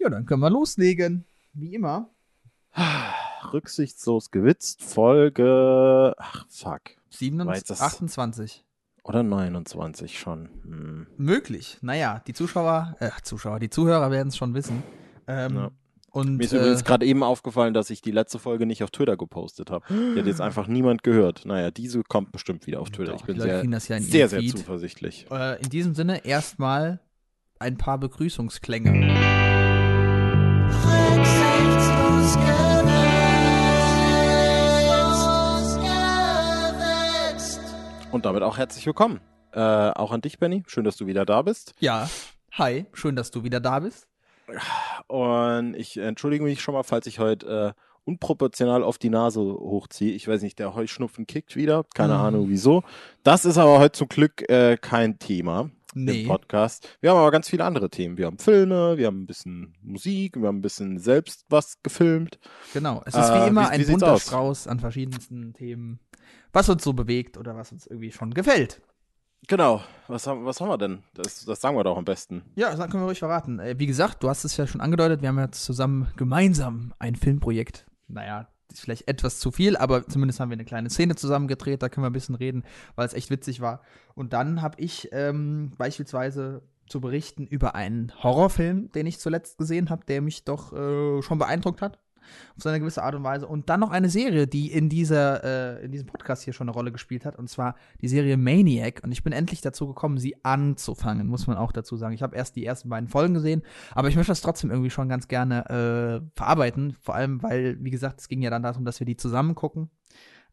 Ja, dann können wir loslegen. Wie immer. Rücksichtslos gewitzt, Folge. Ach, fuck. 27, 28. Oder 29 schon. Hm. Möglich. Naja, die Zuschauer, äh, Zuschauer, die Zuhörer werden es schon wissen. Ähm, Ja. Und, Mir ist äh, übrigens gerade eben aufgefallen, dass ich die letzte Folge nicht auf Twitter gepostet habe. Die hat jetzt einfach niemand gehört. Naja, diese kommt bestimmt wieder auf Twitter. Doch, ich bin sehr, ja sehr, sehr zuversichtlich. äh, in diesem Sinne erstmal ein paar Begrüßungsklänge. Und damit auch herzlich willkommen. Äh, auch an dich, Benny. Schön, dass du wieder da bist. Ja, hi, schön, dass du wieder da bist. Und ich entschuldige mich schon mal, falls ich heute äh, unproportional auf die Nase hochziehe. Ich weiß nicht, der Heuschnupfen kickt wieder. Keine Mhm. Ahnung wieso. Das ist aber heute zum Glück äh, kein Thema Nee. im Podcast. Wir haben aber ganz viele andere Themen. Wir haben Filme, wir haben ein bisschen Musik, wir haben ein bisschen selbst was gefilmt. Genau, es ist Äh, wie immer wie- ein wie bunter? Strauß an verschiedensten Themen, was uns so bewegt oder was uns irgendwie schon gefällt. Genau. Was haben, was haben wir denn? Das, das sagen wir doch am besten. Ja, das können wir ruhig verraten. Äh, Wie gesagt, du hast es ja schon angedeutet, wir haben ja zusammen gemeinsam ein Filmprojekt. Naja, ist vielleicht etwas zu viel, aber zumindest haben wir eine kleine Szene zusammen gedreht, da können wir ein bisschen reden, weil es echt witzig war. Und dann habe ich ähm, beispielsweise zu berichten über einen Horrorfilm, den ich zuletzt gesehen habe, der mich doch äh, schon beeindruckt hat. Auf seine gewisse Art und Weise. Und dann noch eine Serie, die in, dieser, äh, in diesem Podcast hier schon eine Rolle gespielt hat. Und zwar die Serie Maniac. Und ich bin endlich dazu gekommen, sie anzufangen, muss man auch dazu sagen. Ich habe erst die ersten beiden Folgen gesehen, aber ich möchte das trotzdem irgendwie schon ganz gerne äh, verarbeiten. Vor allem, weil, wie gesagt, es ging ja dann darum, dass wir die zusammen gucken.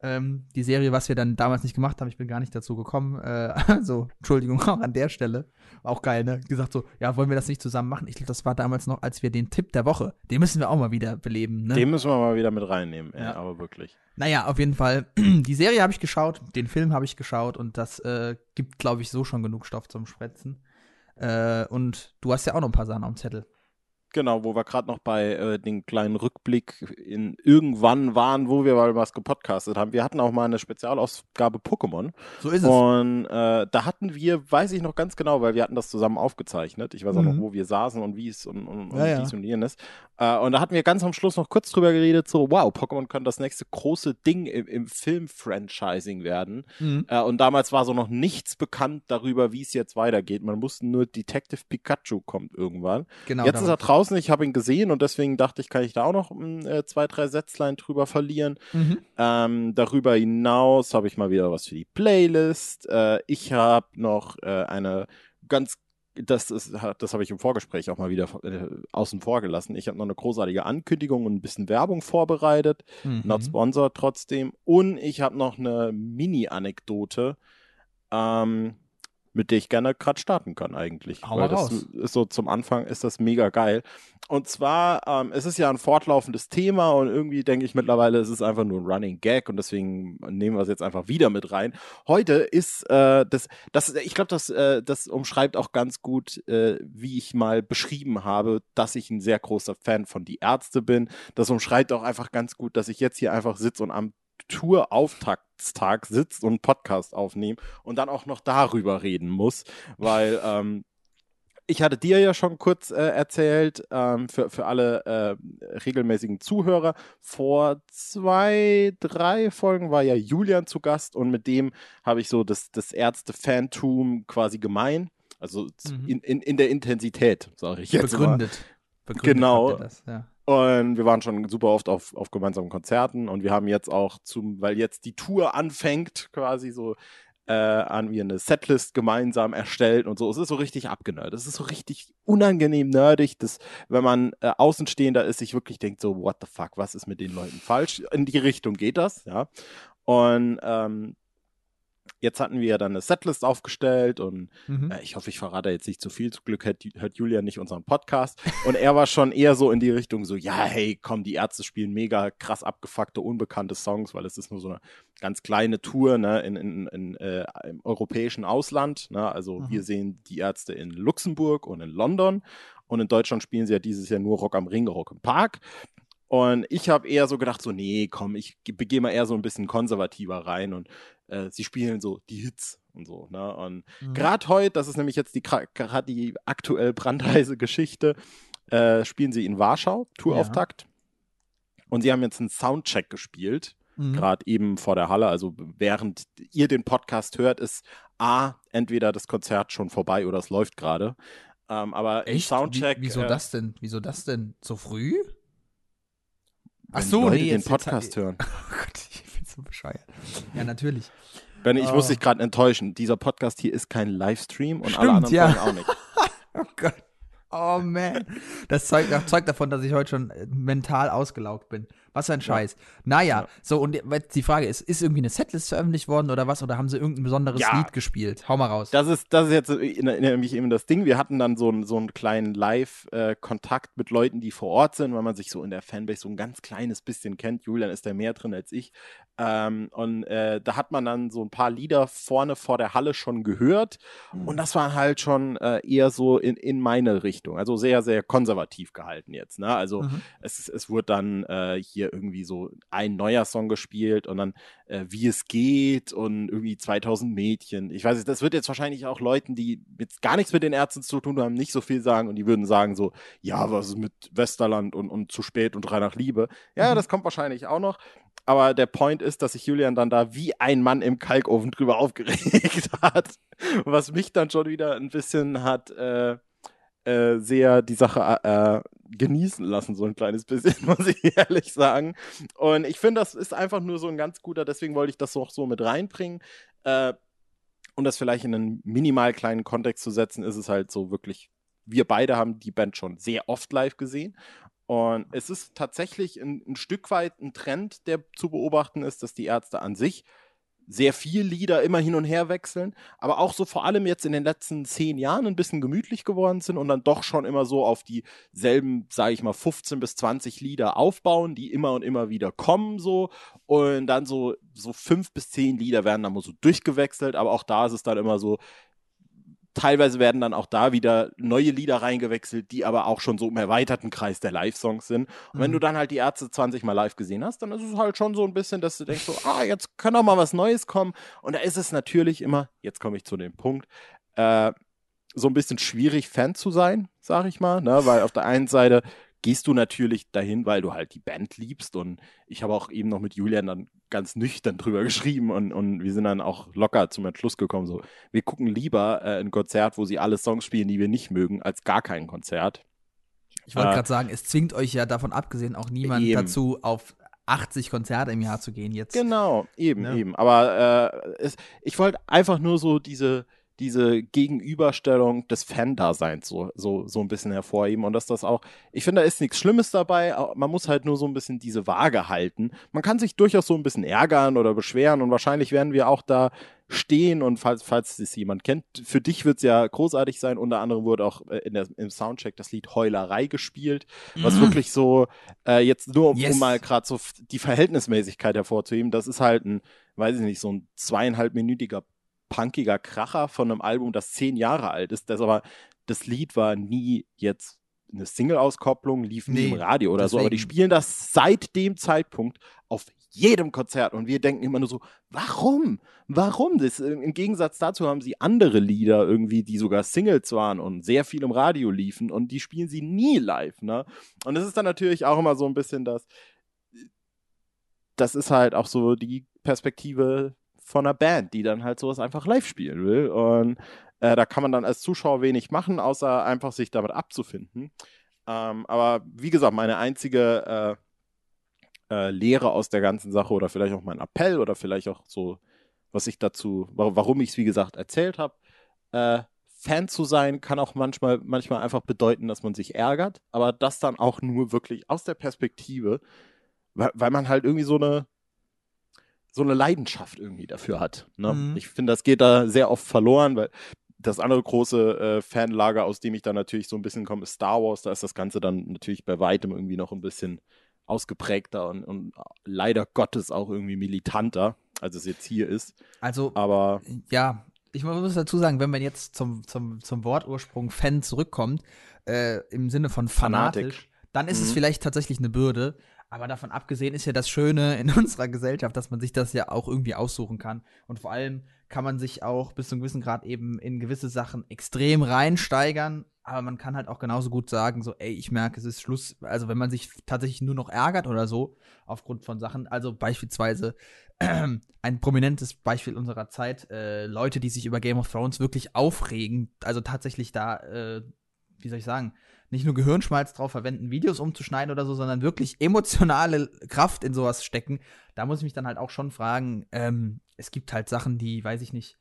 Ähm, die Serie, was wir dann damals nicht gemacht haben, ich bin gar nicht dazu gekommen. Äh, also, Entschuldigung auch an der Stelle. Auch geil, ne? Gesagt so, ja, wollen wir das nicht zusammen machen? Ich glaube, das war damals noch, als wir den Tipp der Woche, den müssen wir auch mal wieder beleben, ne? Den müssen wir mal wieder mit reinnehmen. Ja, aber wirklich. Naja, auf jeden Fall. Die Serie habe ich geschaut, den Film habe ich geschaut und das äh, gibt, glaube ich, so schon genug Stoff zum Spretzen. Äh, und du hast ja auch noch ein paar Sachen am Zettel. Genau, wo wir gerade noch bei äh, den kleinen Rückblick in irgendwann waren, wo wir mal was gepodcastet haben. Wir hatten auch mal eine Spezialausgabe Pokémon. So ist es. Und äh, da hatten wir, weiß ich noch ganz genau, weil wir hatten das zusammen aufgezeichnet. Ich weiß auch noch, Mhm. wo wir saßen und wie es und, und, und Ja, ja. dies und jenes. Äh, und da hatten wir ganz am Schluss noch kurz drüber geredet, so, wow, Pokémon könnte das nächste große Ding im, im Film-Franchising werden. Mhm. Äh, und damals war so noch nichts bekannt darüber, wie es jetzt weitergeht. Man wusste nur, Detective Pikachu kommt irgendwann. Genau. Jetzt ist er draußen, ich habe ihn gesehen und deswegen dachte ich, kann ich da auch noch mm, äh, zwei, drei Sätzlein drüber verlieren. Mhm. Ähm, darüber hinaus habe ich mal wieder was für die Playlist. Äh, ich habe noch äh, eine ganz, das ist, das habe ich im Vorgespräch auch mal wieder äh, außen vor gelassen. Ich habe noch eine großartige Ankündigung und ein bisschen Werbung vorbereitet. Mhm. Not sponsored trotzdem. Und ich habe noch eine Mini-Anekdote, ähm, mit der ich gerne gerade starten kann eigentlich. Hau Weil das ist so zum Anfang ist das mega geil. Und zwar, ähm, es ist ja ein fortlaufendes Thema und irgendwie denke ich mittlerweile, es ist einfach nur ein Running Gag und deswegen nehmen wir es jetzt einfach wieder mit rein. Heute ist äh, das, das, ich glaube, das, äh, das umschreibt auch ganz gut, äh, wie ich mal beschrieben habe, dass ich ein sehr großer Fan von Die Ärzte bin. Das umschreibt auch einfach ganz gut, dass ich jetzt hier einfach sitze und am Tour-Auftaktstag sitzt und einen Podcast aufnehme und dann auch noch darüber reden muss, weil ähm, ich hatte dir ja schon kurz äh, erzählt, ähm, für, für alle äh, regelmäßigen Zuhörer, vor zwei, drei Folgen war ja Julian zu Gast und mit dem habe ich so das, das Ärzte-Fantum quasi gemein. Also Mhm. in, in, in der Intensität, sage ich jetzt mal. begründet. begründet. Genau. Das, ja. Und wir waren schon super oft auf, auf gemeinsamen Konzerten und wir haben jetzt auch zum, weil jetzt die Tour anfängt, quasi so, äh, haben wir eine Setlist gemeinsam erstellt und so. Es ist so richtig abgenördet. Es ist so richtig unangenehm nerdig, dass, wenn man äh, Außenstehender ist, sich wirklich denkt, so, what the fuck, was ist mit den Leuten falsch? In die Richtung geht das, ja. Und ähm, jetzt hatten wir dann eine Setlist aufgestellt und Mhm. äh, ich hoffe, ich verrate jetzt nicht zu viel. Zum Glück hört, hört Julian nicht unseren Podcast. Und er war schon eher so in die Richtung so, ja, hey, komm, die Ärzte spielen mega krass abgefuckte, unbekannte Songs, weil es ist nur so eine ganz kleine Tour ne, in, in, in, äh, im europäischen Ausland. Ne? Also Mhm. wir sehen die Ärzte in Luxemburg und in London. Und in Deutschland spielen sie ja dieses Jahr nur Rock am Ring, Rock im Park. Und ich habe eher so gedacht, so, nee, komm, ich begehe mal eher so ein bisschen konservativer rein und äh, sie spielen so die Hits und so. Ne? Und Mhm. gerade heute, das ist nämlich jetzt die gerade die aktuell brandheiße Geschichte, äh, spielen sie in Warschau, Tourauftakt. Und sie haben jetzt einen Soundcheck gespielt, Mhm. gerade eben vor der Halle. Also während ihr den Podcast hört, ist A, entweder das Konzert schon vorbei oder es läuft gerade. Ähm, aber Echt? Soundcheck. Wie, wieso äh, das denn? Wieso das denn? So früh? Ach so, Leute nee, den jetzt- jetzt- Podcast hören. Oh Gott, ich bin so bescheuert. Ja, natürlich. Benny, ich muss Oh. dich gerade enttäuschen. Dieser Podcast hier ist kein Livestream und alle Stimmt, anderen ja. Folgen auch nicht. Oh Gott. Oh man. Das zeugt, das zeugt davon, dass ich heute schon äh, mental ausgelaugt bin. Was für ein Scheiß. Naja, Ja. so und die Frage ist, ist irgendwie eine Setlist veröffentlicht worden oder was? Oder haben sie irgendein besonderes Ja. Lied gespielt? Hau mal raus. Das ist, das ist jetzt nämlich eben das Ding. Wir hatten dann so einen, so einen kleinen Live-Kontakt mit Leuten, die vor Ort sind, weil man sich so in der Fanbase so ein ganz kleines bisschen kennt. Julian ist da mehr drin als ich. Ähm, und äh, da hat man dann so ein paar Lieder vorne vor der Halle schon gehört. Und das war halt schon äh, eher so in, in meine Richtung. Also sehr, sehr konservativ gehalten jetzt. Ne? Also Mhm. es, es wurde dann äh, hier irgendwie so ein neuer Song gespielt und dann äh, Wie es geht und irgendwie 2000 Mädchen. Ich weiß nicht, das wird jetzt wahrscheinlich auch Leuten, die jetzt gar nichts mit den Ärzten zu tun haben, nicht so viel sagen und die würden sagen so, ja, was ist mit Westerland und, und zu spät und drei nach Liebe. Ja, Mhm. das kommt wahrscheinlich auch noch. Aber der Point ist, dass sich Julian dann da wie ein Mann im Kalkofen drüber aufgeregt hat. Was mich dann schon wieder ein bisschen hat äh, äh, sehr die Sache äh, genießen lassen, so ein kleines bisschen, muss ich ehrlich sagen. Und ich finde, das ist einfach nur so ein ganz guter, deswegen wollte ich das auch so mit reinbringen. Äh, um das vielleicht in einen minimal kleinen Kontext zu setzen, ist es halt so wirklich, wir beide haben die Band schon sehr oft live gesehen. Und es ist tatsächlich ein, ein Stück weit ein Trend, der zu beobachten ist, dass die Ärzte an sich sehr viel Lieder immer hin und her wechseln, aber auch so vor allem jetzt in den letzten zehn Jahren ein bisschen gemütlich geworden sind und dann doch schon immer so auf dieselben, sage ich mal, 15 bis 20 Lieder aufbauen, die immer und immer wieder kommen so. Und dann so, so fünf bis zehn Lieder werden dann mal so durchgewechselt, aber auch da ist es dann immer so, teilweise werden dann auch da wieder neue Lieder reingewechselt, die aber auch schon so im erweiterten Kreis der Live-Songs sind. Und wenn Mhm. du dann halt die Ärzte 20 Mal live gesehen hast, dann ist es halt schon so ein bisschen, dass du denkst so, ah, jetzt kann doch mal was Neues kommen. Und da ist es natürlich immer, jetzt komme ich zu dem Punkt, äh, so ein bisschen schwierig, Fan zu sein, sag ich mal, ne? weil auf der einen Seite gehst du natürlich dahin, weil du halt die Band liebst und ich habe auch eben noch mit Julian dann ganz nüchtern drüber geschrieben und, und wir sind dann auch locker zum Entschluss gekommen, so, wir gucken lieber äh, ein Konzert, wo sie alle Songs spielen, die wir nicht mögen, als gar kein Konzert. Ich wollte Äh, gerade sagen, es zwingt euch ja davon abgesehen auch niemand Eben. dazu, auf 80 Konzerte im Jahr zu gehen jetzt. Genau, eben, Ja. eben. Aber äh, es, ich wollte einfach nur so diese, diese Gegenüberstellung des Fan-Daseins so, so, so ein bisschen hervorheben und dass das auch, ich finde, da ist nichts Schlimmes dabei, man muss halt nur so ein bisschen diese Waage halten. Man kann sich durchaus so ein bisschen ärgern oder beschweren und wahrscheinlich werden wir auch da stehen und falls, falls es jemand kennt, für dich wird es ja großartig sein, unter anderem wurde auch äh, in der, im Soundcheck das Lied Heulerei gespielt, was Mhm. wirklich so, äh, jetzt nur um, Yes. um mal gerade so die Verhältnismäßigkeit hervorzuheben, das ist halt ein, weiß ich nicht, so ein zweieinhalbminütiger punkiger Kracher von einem Album, das zehn Jahre alt ist, das aber, das Lied war nie jetzt eine Single-Auskopplung, lief nie Nee, im Radio oder so, aber die deswegen. spielen das seit dem Zeitpunkt auf jedem Konzert und wir denken immer nur so, warum? Warum? Das, äh, Im Gegensatz dazu haben sie andere Lieder irgendwie, die sogar Singles waren und sehr viel im Radio liefen und die spielen sie nie live, ne? Und das ist dann natürlich auch immer so ein bisschen das, das ist halt auch so die Perspektive von einer Band, die dann halt sowas einfach live spielen will. Und äh, da kann man dann als Zuschauer wenig machen, außer einfach sich damit abzufinden. Ähm, aber wie gesagt, meine einzige äh, äh, Lehre aus der ganzen Sache oder vielleicht auch mein Appell oder vielleicht auch so, was ich dazu, wa- warum ich es wie gesagt erzählt habe, äh, Fan zu sein kann auch manchmal, manchmal einfach bedeuten, dass man sich ärgert, aber das dann auch nur wirklich aus der Perspektive, weil, weil man halt irgendwie so eine so eine Leidenschaft irgendwie dafür hat. Ne? Mhm. Ich finde, das geht da sehr oft verloren, weil das andere große äh, Fanlager, aus dem ich dann natürlich so ein bisschen komme, ist Star Wars. Da ist das Ganze dann natürlich bei weitem irgendwie noch ein bisschen ausgeprägter und, und leider Gottes auch irgendwie militanter, als es jetzt hier ist. Also, Aber ja, ich muss dazu sagen, wenn man jetzt zum, zum, zum Wortursprung Fan zurückkommt, äh, im Sinne von Fanatik. fanatisch, dann ist es Mhm. vielleicht tatsächlich eine Bürde. Aber davon abgesehen ist ja das Schöne in unserer Gesellschaft, dass man sich das ja auch irgendwie aussuchen kann. Und vor allem kann man sich auch bis zu einem gewissen Grad eben in gewisse Sachen extrem reinsteigern. aber man kann halt auch genauso gut sagen, so, ey, ich merke, es ist Schluss. Also, wenn man sich tatsächlich nur noch ärgert oder so, aufgrund von Sachen, also beispielsweise ein prominentes Beispiel unserer Zeit, äh, Leute, die sich über Game of Thrones wirklich aufregen, also tatsächlich da, äh, wie soll ich sagen, nicht nur Gehirnschmalz drauf verwenden, Videos umzuschneiden oder so, sondern wirklich emotionale Kraft in sowas stecken. Da muss ich mich dann halt auch schon fragen, ähm, es gibt halt Sachen, die, weiß ich nicht,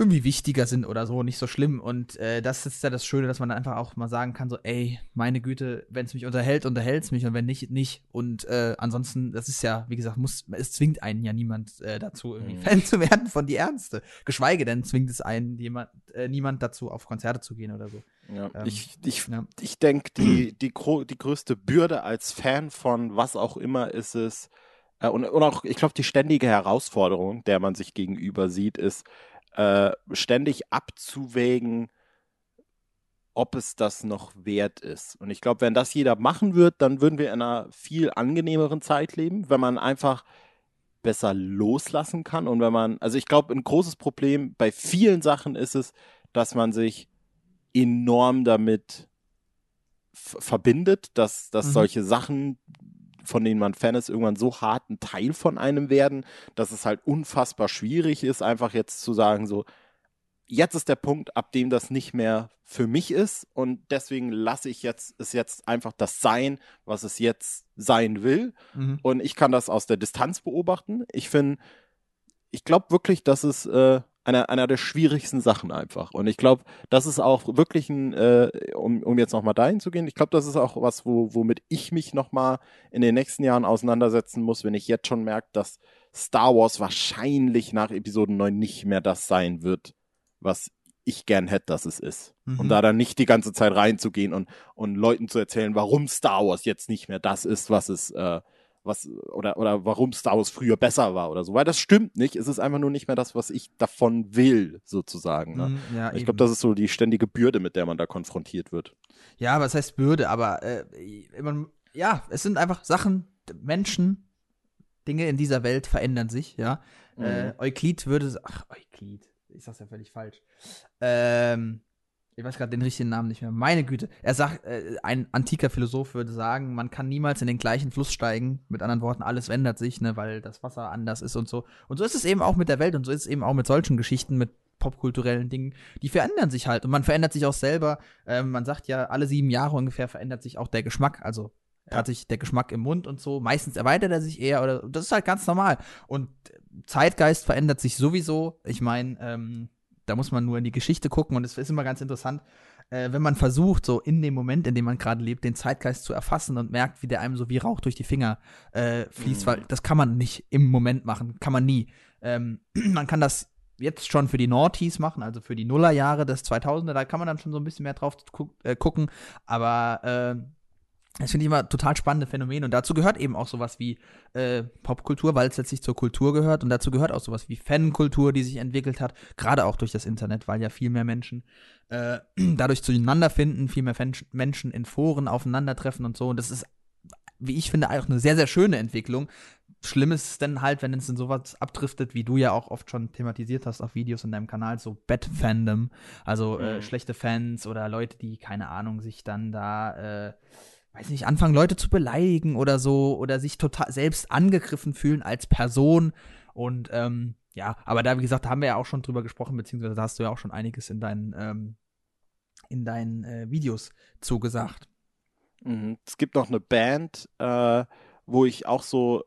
irgendwie wichtiger sind oder so, nicht so schlimm. Und äh, das ist ja das Schöne, dass man dann einfach auch mal sagen kann, so, ey, meine Güte, wenn es mich unterhält, unterhält es mich und wenn nicht, nicht. Und äh, ansonsten, das ist ja, wie gesagt, muss, es zwingt einen ja niemand äh, dazu, irgendwie Mhm. Fan zu werden von die Ärzte. Geschweige denn zwingt es einen jemand, äh, niemand dazu, auf Konzerte zu gehen oder so. Ja, Ähm, ich ich, ja. ich denke, die, die, die größte Bürde als Fan von was auch immer ist es, äh, und, und auch, ich glaube, die ständige Herausforderung, der man sich gegenüber sieht, ist, äh, ständig abzuwägen, ob es das noch wert ist. Und ich glaube, wenn das jeder machen wird, dann würden wir in einer viel angenehmeren Zeit leben, wenn man einfach besser loslassen kann und wenn man, also ich glaube, ein großes Problem bei vielen Sachen ist es, dass man sich enorm damit verbindet, dass, dass Mhm. solche Sachen, von denen man Fan ist, irgendwann so hart ein Teil von einem werden, dass es halt unfassbar schwierig ist, einfach jetzt zu sagen, so, jetzt ist der Punkt, ab dem das nicht mehr für mich ist und deswegen lasse ich jetzt es jetzt einfach das sein, was es jetzt sein will Mhm. und ich kann das aus der Distanz beobachten. Ich finde, ich glaube wirklich, das ist äh, einer, einer der schwierigsten Sachen einfach. Und ich glaube, das ist auch wirklich ein, äh, um, um jetzt nochmal dahin zu gehen, ich glaube, das ist auch was, wo, womit ich mich nochmal in den nächsten Jahren auseinandersetzen muss, wenn ich jetzt schon merke, dass Star Wars wahrscheinlich nach Episode 9 nicht mehr das sein wird, was ich gern hätte, dass es ist. Mhm. Und da dann nicht die ganze Zeit reinzugehen und, und Leuten zu erzählen, warum Star Wars jetzt nicht mehr das ist, was es, äh, was, oder, oder warum Star Wars früher besser war oder so. Weil das stimmt nicht. Es ist einfach nur nicht mehr das, was ich davon will, sozusagen. Ne? Mhm, ja, Ich glaube, das ist so die ständige Bürde, mit der man da konfrontiert wird. Ja, es heißt Bürde, aber äh, man, ja, es sind einfach Sachen, Menschen, Dinge in dieser Welt verändern sich, ja. Mhm. Äh, Euklid würde, ach, Euklid, ich sag's ja völlig falsch. Ähm, ich weiß gerade den richtigen Namen nicht mehr. Meine Güte. Er sagt, äh, ein antiker Philosoph würde sagen, man kann niemals in den gleichen Fluss steigen. Mit anderen Worten, alles ändert sich, ne, weil das Wasser anders ist und so. Und so ist es eben auch mit der Welt und so ist es eben auch mit solchen Geschichten, mit popkulturellen Dingen. Die verändern sich halt und man verändert sich auch selber. Ähm, man sagt ja, alle sieben Jahre ungefähr verändert sich auch der Geschmack. Also tatsächlich der Geschmack im Mund und so. Meistens erweitert er sich eher oder das ist halt ganz normal. Und Zeitgeist verändert sich sowieso. Ich meine, ähm, da muss man nur in die Geschichte gucken und es ist immer ganz interessant, äh, wenn man versucht, so in dem Moment, in dem man gerade lebt, den Zeitgeist zu erfassen und merkt, wie der einem so wie Rauch durch die Finger äh, fließt, Mhm. weil das kann man nicht im Moment machen, kann man nie. Ähm, man kann das jetzt schon für die Naughties machen, also für die Nullerjahre des 2000er, da kann man dann schon so ein bisschen mehr drauf gu äh, gucken, aber äh, das finde ich immer total spannende Phänomene. Und dazu gehört eben auch sowas wie äh, Popkultur, weil es letztlich zur Kultur gehört. Und dazu gehört auch sowas wie Fankultur, die sich entwickelt hat, gerade auch durch das Internet, weil ja viel mehr Menschen äh, dadurch zueinander finden, viel mehr Fen Menschen in Foren aufeinandertreffen und so. Und das ist, wie ich finde, auch eine sehr, sehr schöne Entwicklung. Schlimm ist es denn halt, wenn es in sowas abdriftet, wie du ja auch oft schon thematisiert hast auf Videos in deinem Kanal, so Bad-Fandom, also äh, Mhm. schlechte Fans oder Leute, die, keine Ahnung, sich dann da äh, weiß nicht, anfangen, Leute zu beleidigen oder so oder sich total selbst angegriffen fühlen als Person. Und ähm, ja, aber da, wie gesagt, da haben wir ja auch schon drüber gesprochen, beziehungsweise da hast du ja auch schon einiges in deinen, ähm, in deinen äh, Videos zugesagt. Mhm. Es gibt noch eine Band, äh, wo ich auch so,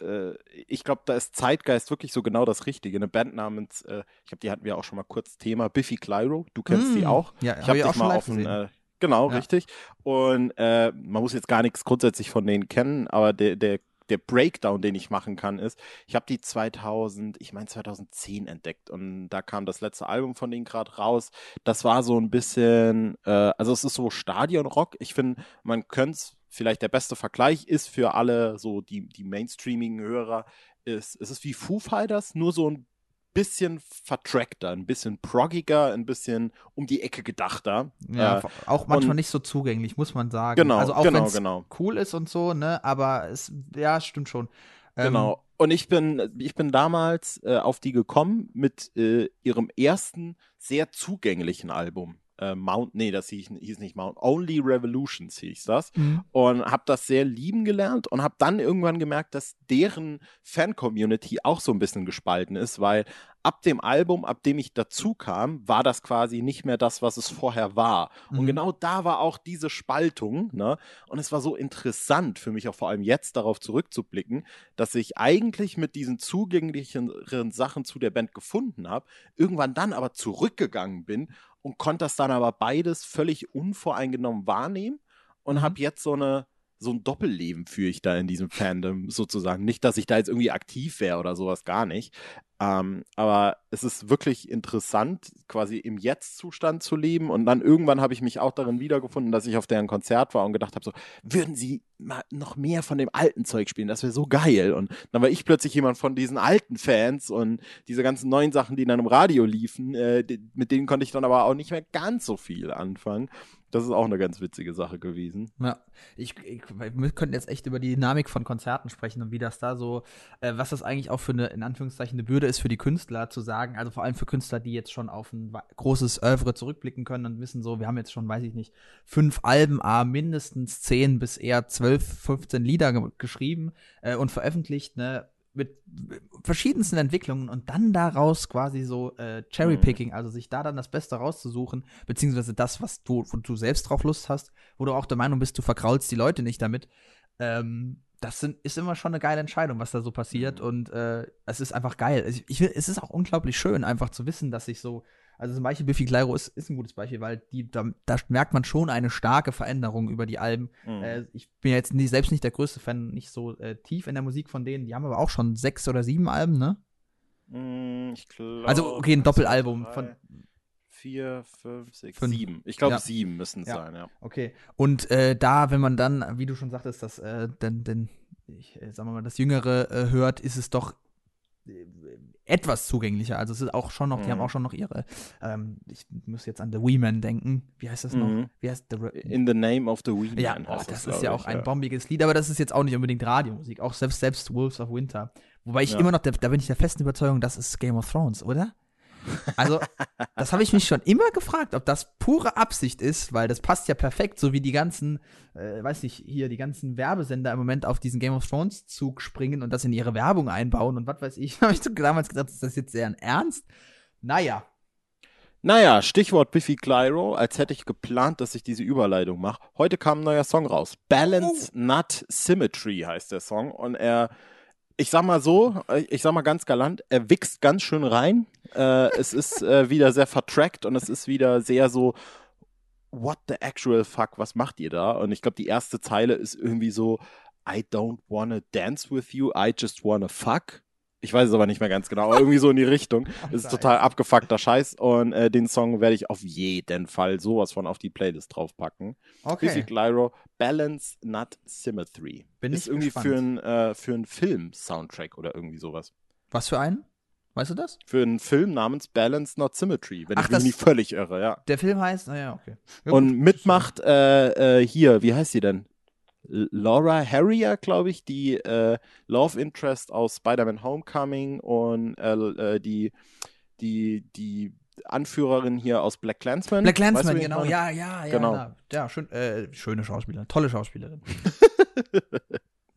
äh, ich glaube, da ist Zeitgeist wirklich so genau das Richtige. Eine Band namens, äh, ich glaube, die hatten wir auch schon mal kurz Thema, Biffy Clyro. Du kennst die Mm, auch. Ja, Ich hab habe ich dich auch schon mal auf ein, genau, Ja. richtig. Und äh, man muss jetzt gar nichts grundsätzlich von denen kennen, aber der, der, der Breakdown, den ich machen kann, ist, ich habe die 2000, ich meine 2010 entdeckt und da kam das letzte Album von denen gerade raus. Das war so ein bisschen, äh, also es ist so Stadionrock. Ich finde, man könnte es, vielleicht der beste Vergleich ist für alle so die, die mainstreamigen Hörer, ist, es ist wie Foo Fighters, nur so ein bisschen vertrackter, ein bisschen proggiger, ein bisschen um die Ecke gedachter. Ja, Äh, auch manchmal und- nicht so zugänglich, muss man sagen. Genau, also auch genau, wenn es genau. cool ist und so, ne, aber es, ja, stimmt schon. Ähm, Genau. Und ich bin, ich bin damals äh, auf die gekommen mit äh, ihrem ersten sehr zugänglichen Album. Äh, Mount, nee, das hieß, hieß nicht Mount, Only Revolutions hieß das. Mhm. Und habe das sehr lieben gelernt und habe dann irgendwann gemerkt, dass deren Fan-Community auch so ein bisschen gespalten ist, weil ab dem Album, ab dem ich dazu kam, war das quasi nicht mehr das, was es vorher war. Und Mhm. genau da war auch diese Spaltung, ne? Und es war so interessant für mich auch vor allem jetzt darauf zurückzublicken, dass ich eigentlich mit diesen zugänglicheren Sachen zu der Band gefunden habe, irgendwann dann aber zurückgegangen bin und konnte das dann aber beides völlig unvoreingenommen wahrnehmen und Mhm. habe jetzt so eine so ein Doppelleben führe ich da in diesem Fandom sozusagen. Nicht, dass ich da jetzt irgendwie aktiv wäre oder sowas gar nicht. Ähm, aber es ist wirklich interessant, quasi im Jetzt-Zustand zu leben. Und dann irgendwann habe ich mich auch darin wiedergefunden, dass ich auf deren Konzert war und gedacht habe, so, würden sie noch mehr von dem alten Zeug spielen? Das wäre so geil. Und dann war ich plötzlich jemand von diesen alten Fans und diese ganzen neuen Sachen, die dann im Radio liefen, äh, mit denen konnte ich dann aber auch nicht mehr ganz so viel anfangen. Das ist auch eine ganz witzige Sache gewesen. Ja, ich, ich, wir könnten jetzt echt über die Dynamik von Konzerten sprechen und wie das da so, äh, was das eigentlich auch für eine, in Anführungszeichen, eine Bürde ist für die Künstler zu sagen, also vor allem für Künstler, die jetzt schon auf ein großes Oeuvre zurückblicken können und wissen so, wir haben jetzt schon, weiß ich nicht, fünf Alben, a mindestens zehn bis eher zwölf, 15 Lieder ge geschrieben äh, und veröffentlicht, ne, mit verschiedensten Entwicklungen und dann daraus quasi so äh, Cherrypicking, also sich da dann das Beste rauszusuchen, beziehungsweise das, was du, wo du selbst drauf Lust hast, wo du auch der Meinung bist, du verkraulst die Leute nicht damit. Ähm, das sind, ist immer schon eine geile Entscheidung, was da so passiert Mhm. und äh, es ist einfach geil. Ich, ich, find, es ist auch unglaublich schön, einfach zu wissen, dass ich so, also zum Beispiel Biffy Clyro ist, ist ein gutes Beispiel, weil die, da, da merkt man schon eine starke Veränderung über die Alben. Mhm. Äh, ich bin ja jetzt nie, selbst nicht der größte Fan, nicht so äh, tief in der Musik von denen. Die haben aber auch schon sechs oder sieben Alben, ne? Ich glaube. Also, okay, ein eins, Doppelalbum zwei, von- drei, Vier, fünf, sechs, Fünf. sieben. Ich glaube, Ja. sieben müssen es Ja. sein, ja. Okay. Und äh, da, wenn man dann, wie du schon sagtest, das, äh, denn, denn, ich, äh, sagen wir mal, das Jüngere äh, hört, ist es doch etwas zugänglicher. Also es ist auch schon noch, die Mhm. haben auch schon noch ihre, ähm, ich muss jetzt an The Wee Man denken. Wie heißt das noch? Mhm. Wie heißt The In the name of the Wee ja, Man oh, heißt das glaub ist ja ich, auch ein bombiges Lied, aber das ist jetzt auch nicht unbedingt Radiomusik. Auch selbst, selbst Wolves of Winter. Wobei ich Ja. immer noch, der, da bin ich der festen Überzeugung, das ist Game of Thrones, oder? Also, das habe ich mich schon immer gefragt, ob das pure Absicht ist, weil das passt ja perfekt, so wie die ganzen, äh, weiß nicht, hier die ganzen Werbesender im Moment auf diesen Game of Thrones Zug springen und das in ihre Werbung einbauen und was weiß ich. habe ich damals gedacht, ist das jetzt sehr ein Ernst? Naja, Naja, Stichwort Biffy Clyro, als hätte ich geplant, dass ich diese Überleitung mache. Heute kam ein neuer Song raus. Balance Oh. Not Symmetry heißt der Song. Und er, ich sag mal so, äh, ich sag mal ganz galant, er wächst ganz schön rein. Äh, es ist äh, wieder sehr vertrackt und es ist wieder sehr so, what the actual fuck, was macht ihr da? Und ich glaube, die erste Zeile ist irgendwie so, I don't wanna dance with you, I just wanna fuck. Ich weiß es aber nicht mehr ganz genau, aber irgendwie so in die Richtung. Das ist total abgefuckter Scheiß und äh, den Song werde ich auf jeden Fall sowas von auf die Playlist draufpacken. Okay. Clyro, Balance Not Symmetry. Bin ist ich irgendwie gespannt. für einen äh, für einen Film-Soundtrack oder irgendwie sowas. Was für einen? Weißt du das? Für einen Film namens Balance Not Symmetry, wenn Ach, ich mich nicht völlig irre, ja. Der Film heißt, naja, okay. Ja, Und mitmacht äh, äh, hier, wie heißt sie denn? Laura Harrier, glaube ich, die äh, Love Interest aus Spider-Man Homecoming und äh, äh, die, die, die Anführerin hier aus Black Clansman. Black Weißt du, Clansman, wen ich genau, ja, ja. Genau. na, Ja, schön, äh, schöne Schauspielerin, tolle Schauspielerin.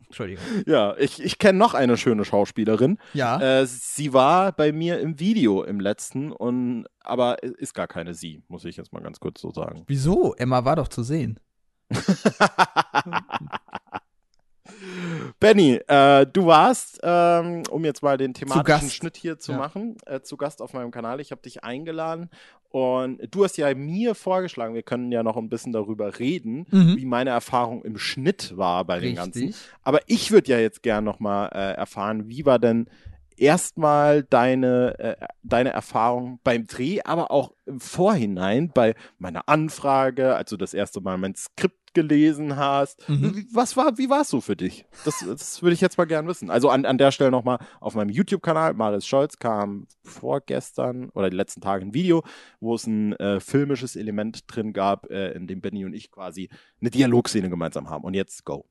Entschuldigung. Ja, ich, ich kenne noch eine schöne Schauspielerin. Ja. Äh, sie war bei mir im Video im letzten und aber ist gar keine sie, muss ich jetzt mal ganz kurz so sagen. Wieso? Emma war doch zu sehen. Benny, äh, du warst, ähm, um jetzt mal den thematischen. Schnitt hier zu Ja. machen, äh, zu Gast auf meinem Kanal. Ich habe dich eingeladen und du hast ja mir vorgeschlagen, wir können ja noch ein bisschen darüber reden, Mhm. wie meine Erfahrung im Schnitt war bei den ganzen. Richtig. Aber ich würde ja jetzt gern noch mal äh, erfahren, wie war denn erstmal deine, äh, deine Erfahrung beim Dreh, aber auch im Vorhinein bei meiner Anfrage, als du das erste Mal mein Skript gelesen hast. Mhm. Wie, was war, wie war es so für dich? Das, das würde ich jetzt mal gern wissen. Also an, an der Stelle nochmal auf meinem YouTube-Kanal, Maris Scholz, kam vorgestern oder die letzten Tage ein Video, wo es ein äh, filmisches Element drin gab, äh, in dem Benny und ich quasi eine Dialogszene gemeinsam haben. Und jetzt go.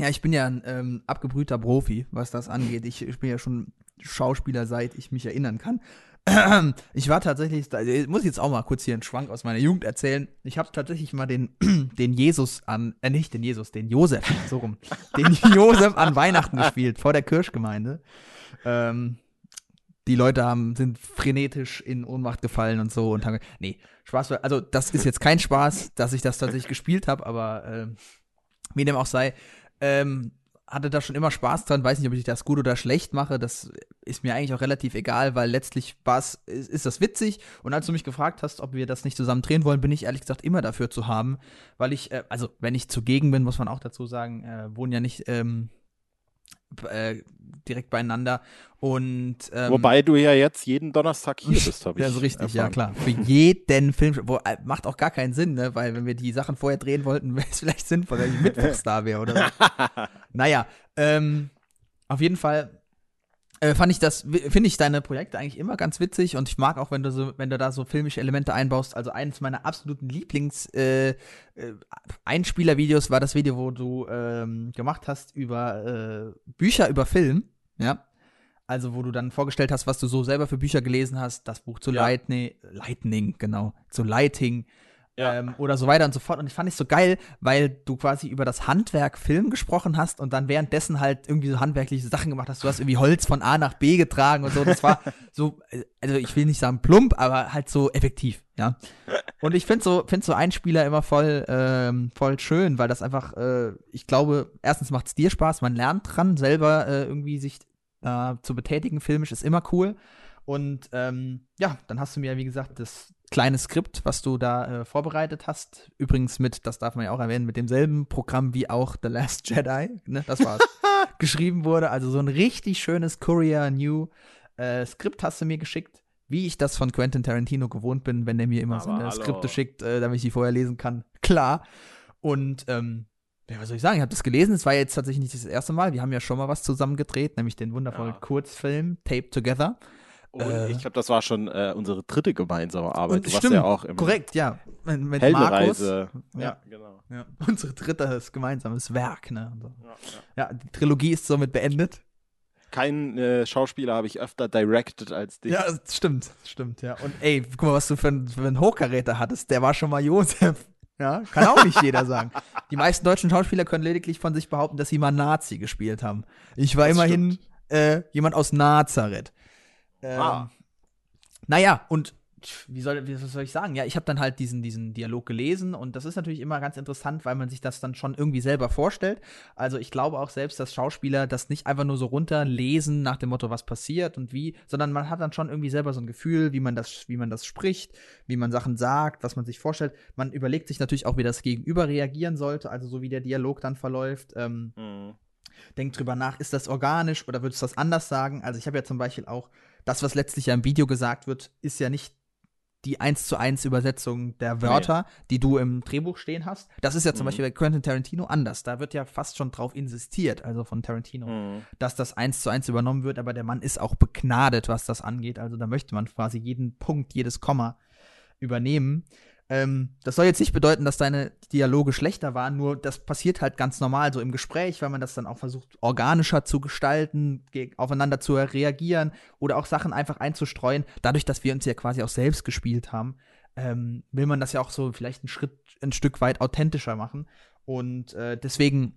Ja, ich bin ja ein ähm, abgebrühter Profi, was das angeht. Ich, ich bin ja schon Schauspieler, seit ich mich erinnern kann. Ich war tatsächlich, da- ich muss jetzt auch mal kurz hier einen Schwank aus meiner Jugend erzählen. Ich habe tatsächlich mal den, den Jesus an, äh, nicht den Jesus, den Josef, so rum, den Josef an Weihnachten gespielt, vor der Kirchgemeinde. Ähm, die Leute haben, sind frenetisch in Ohnmacht gefallen und so und haben, nee, Spaß, also das ist jetzt kein Spaß, dass ich das tatsächlich gespielt habe, aber ähm, wie dem auch sei, ähm, hatte da schon immer Spaß dran, weiß nicht, ob ich das gut oder schlecht mache, das ist mir eigentlich auch relativ egal, weil letztlich war's, ist, ist das witzig. Und als du mich gefragt hast, ob wir das nicht zusammen drehen wollen, bin ich ehrlich gesagt immer dafür zu haben, weil ich, äh, also wenn ich zugegen bin, muss man auch dazu sagen, äh, wohnen ja nicht ähm, äh, direkt beieinander und ähm, Wobei du ja jetzt jeden Donnerstag hier bist, habe ich. ja, so richtig, ja erfahren. klar. Für jeden Film, wo, äh, macht auch gar keinen Sinn, ne? Weil wenn wir die Sachen vorher drehen wollten, wäre es vielleicht sinnvoll, wenn ich mittwochs da wäre oder so. naja, ähm, auf jeden Fall äh, fand ich das, finde ich deine Projekte eigentlich immer ganz witzig und ich mag auch, wenn du so, wenn du da so filmische Elemente einbaust. Also eines meiner absoluten Lieblings äh, äh, Einspielervideos war das Video, wo du ähm, gemacht hast über äh, Bücher über Film, ja. Also, wo du dann vorgestellt hast, was du so selber für Bücher gelesen hast, das Buch zu Ja. Lightning, Lightning, genau, zu Lighting Ja. ähm, oder so weiter und so fort. Und ich fand es so geil, weil du quasi über das Handwerk Film gesprochen hast und dann währenddessen halt irgendwie so handwerkliche Sachen gemacht hast. Du hast irgendwie Holz von A nach B getragen und so. Das war so, also ich will nicht sagen plump, aber halt so effektiv, ja. Und ich finde so, find so Einspieler immer voll, ähm, voll schön, weil das einfach, äh, ich glaube, erstens macht es dir Spaß, man lernt dran, selber äh, irgendwie sich äh, zu betätigen, filmisch ist immer cool. Und ähm, ja, dann hast du mir, wie gesagt, das kleine Skript, was du da äh, vorbereitet hast. Übrigens mit, das darf man ja auch erwähnen, mit demselben Programm wie auch The Last Jedi, ne, das war's, geschrieben wurde. Also so ein richtig schönes Courier New äh, Skript hast du mir geschickt, wie ich das von Quentin Tarantino gewohnt bin, wenn der mir immer so Aber eine hallo. Skripte schickt, äh, damit ich die vorher lesen kann. Klar. Und ähm, ja, was soll ich sagen? Ich habe das gelesen. Es war jetzt tatsächlich nicht das erste Mal. Wir haben ja schon mal was zusammen gedreht, nämlich den wundervollen Ja. Kurzfilm Tape Together. Und Äh. ich glaube, das war schon äh, unsere dritte gemeinsame Arbeit. Und du warst stimmt, ja auch im Korrekt, ja. Mit, mit. Markus. Ja, Ja. genau. Ja. Unsere drittes gemeinsames Werk, ne? So. Ja, ja. Die Trilogie ist somit beendet. Keinen äh, Schauspieler habe ich öfter directed als dich. Ja, das stimmt, stimmt, ja. Und ey, guck mal, was du für, ein- für einen Hochkaräter hattest. Der war schon mal Josef. Ja, kann auch nicht jeder sagen. Die meisten deutschen Schauspieler können lediglich von sich behaupten, dass sie mal Nazi gespielt haben. Ich war Das immerhin äh, jemand aus Nazareth. Ähm, Ah. Naja, und wie soll, wie, soll ich sagen? Ja, ich habe dann halt diesen, diesen Dialog gelesen und das ist natürlich immer ganz interessant, weil man sich das dann schon irgendwie selber vorstellt. Also ich glaube auch selbst, dass Schauspieler das nicht einfach nur so runterlesen nach dem Motto, was passiert und wie, sondern man hat dann schon irgendwie selber so ein Gefühl, wie man das, wie man das spricht, wie man Sachen sagt, was man sich vorstellt. Man überlegt sich natürlich auch, wie das Gegenüber reagieren sollte, also so wie der Dialog dann verläuft. Ähm, Mhm. denk drüber nach, ist das organisch oder würdest du das anders sagen? Also ich habe ja zum Beispiel auch, das, was letztlich ja im Video gesagt wird, ist ja nicht die 1 zu 1 Übersetzung der Wörter, die du im Drehbuch stehen hast. Das ist ja zum Mhm. Beispiel bei Quentin Tarantino anders. Da wird ja fast schon drauf insistiert, also von Tarantino, Mhm. dass das 1 zu 1 übernommen wird, aber der Mann ist auch begnadet, was das angeht. Also da möchte man quasi jeden Punkt, jedes Komma übernehmen. Ähm, das soll jetzt nicht bedeuten, dass deine Dialoge schlechter waren, nur das passiert halt ganz normal so im Gespräch, weil man das dann auch versucht, organischer zu gestalten, ge- aufeinander zu reagieren oder auch Sachen einfach einzustreuen. Dadurch, dass wir uns ja quasi auch selbst gespielt haben, ähm, will man das ja auch so vielleicht einen Schritt, ein Stück weit authentischer machen. Und äh, deswegen,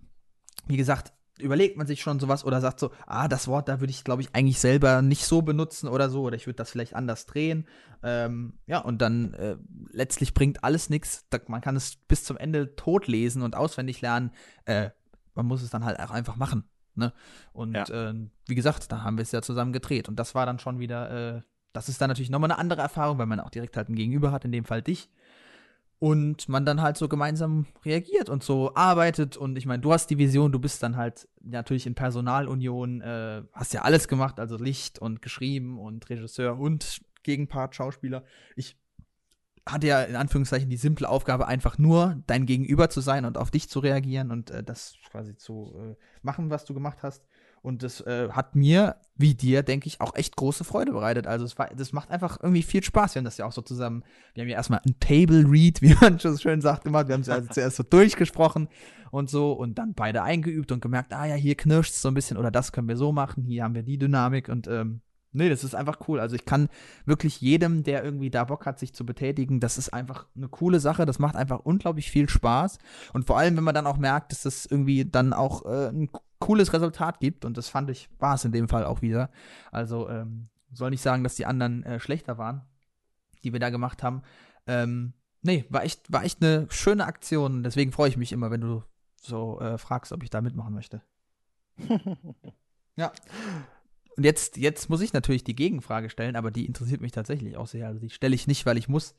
wie gesagt, überlegt man sich schon sowas oder sagt so, ah, das Wort, da würde ich, glaube ich, eigentlich selber nicht so benutzen oder so, oder ich würde das vielleicht anders drehen. Ähm, ja, und dann äh, letztlich bringt alles nichts. Man kann es bis zum Ende tot lesen und auswendig lernen. Äh, man muss es dann halt auch einfach machen. Ne? Und Ja. äh, wie gesagt, da haben wir es ja zusammen gedreht. Und das war dann schon wieder, äh, das ist dann natürlich nochmal eine andere Erfahrung, weil man auch direkt halt ein Gegenüber hat, in dem Fall dich und man dann halt so gemeinsam reagiert und so arbeitet und ich meine, du hast die Vision, du bist dann halt natürlich in Personalunion, äh, hast ja alles gemacht, also Licht und geschrieben und Regisseur und Gegenpart, Schauspieler. Ich hatte ja in Anführungszeichen die simple Aufgabe, einfach nur dein Gegenüber zu sein und auf dich zu reagieren und äh, das quasi zu äh, machen, was du gemacht hast. Und das äh, hat mir, wie dir, denke ich, auch echt große Freude bereitet. Also es war, das macht einfach irgendwie viel Spaß. Wir haben das ja auch so zusammen, wir haben ja erstmal ein Table Read, wie man schon so schön sagt, gemacht. Wir haben es also zuerst so durchgesprochen und so und dann beide eingeübt und gemerkt, ah ja, hier knirscht es so ein bisschen oder das können wir so machen, hier haben wir die Dynamik und ähm, Nee, das ist einfach cool. Also ich kann wirklich jedem, der irgendwie da Bock hat, sich zu betätigen, das ist einfach eine coole Sache. Das macht einfach unglaublich viel Spaß. Und vor allem, wenn man dann auch merkt, dass das irgendwie dann auch äh, ein cooles Resultat gibt. Und das fand ich, war es in dem Fall auch wieder. Also ähm, soll nicht sagen, dass die anderen äh, schlechter waren, die wir da gemacht haben. Ähm, nee, war echt, war echt eine schöne Aktion. Deswegen freue ich mich immer, wenn du so äh, fragst, ob ich da mitmachen möchte. ja. Und jetzt, jetzt muss ich natürlich die Gegenfrage stellen, aber die interessiert mich tatsächlich auch sehr. Also die stelle ich nicht, weil ich muss.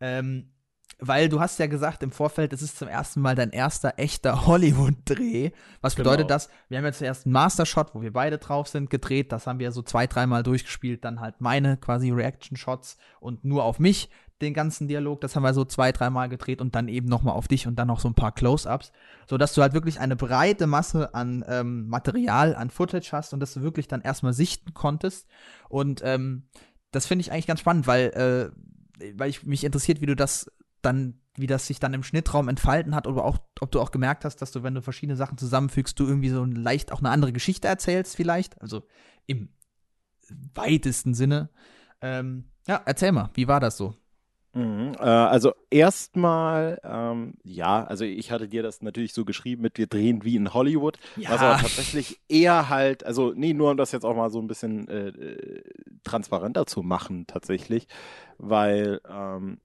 Ähm, weil du hast ja gesagt im Vorfeld, es ist zum ersten Mal dein erster echter Hollywood-Dreh. Was bedeutet Genau. das? Wir haben ja zuerst einen Master-Shot, wo wir beide drauf sind, gedreht. Das haben wir so zwei, dreimal durchgespielt. Dann halt meine quasi Reaction-Shots und nur auf mich den ganzen Dialog. Das haben wir so zwei, dreimal gedreht und dann eben nochmal auf dich und dann noch so ein paar Close-Ups. Sodass du halt wirklich eine breite Masse an ähm, Material, an Footage hast und das du wirklich dann erstmal sichten konntest. Und ähm, das finde ich eigentlich ganz spannend, weil, äh, weil ich, mich interessiert, wie du das dann, wie das sich dann im Schnittraum entfalten hat oder auch, ob du auch gemerkt hast, dass du, wenn du verschiedene Sachen zusammenfügst, du irgendwie so leicht auch eine andere Geschichte erzählst, vielleicht. Also im weitesten Sinne. Ähm, ja, erzähl mal, wie war das so? Mhm, äh, also erstmal, ähm, ja, also ich hatte dir das natürlich so geschrieben mit wir drehen wie in Hollywood, Ja. was aber tatsächlich eher halt, also nee, nur um das jetzt auch mal so ein bisschen äh, äh, transparenter zu machen tatsächlich, weil ähm,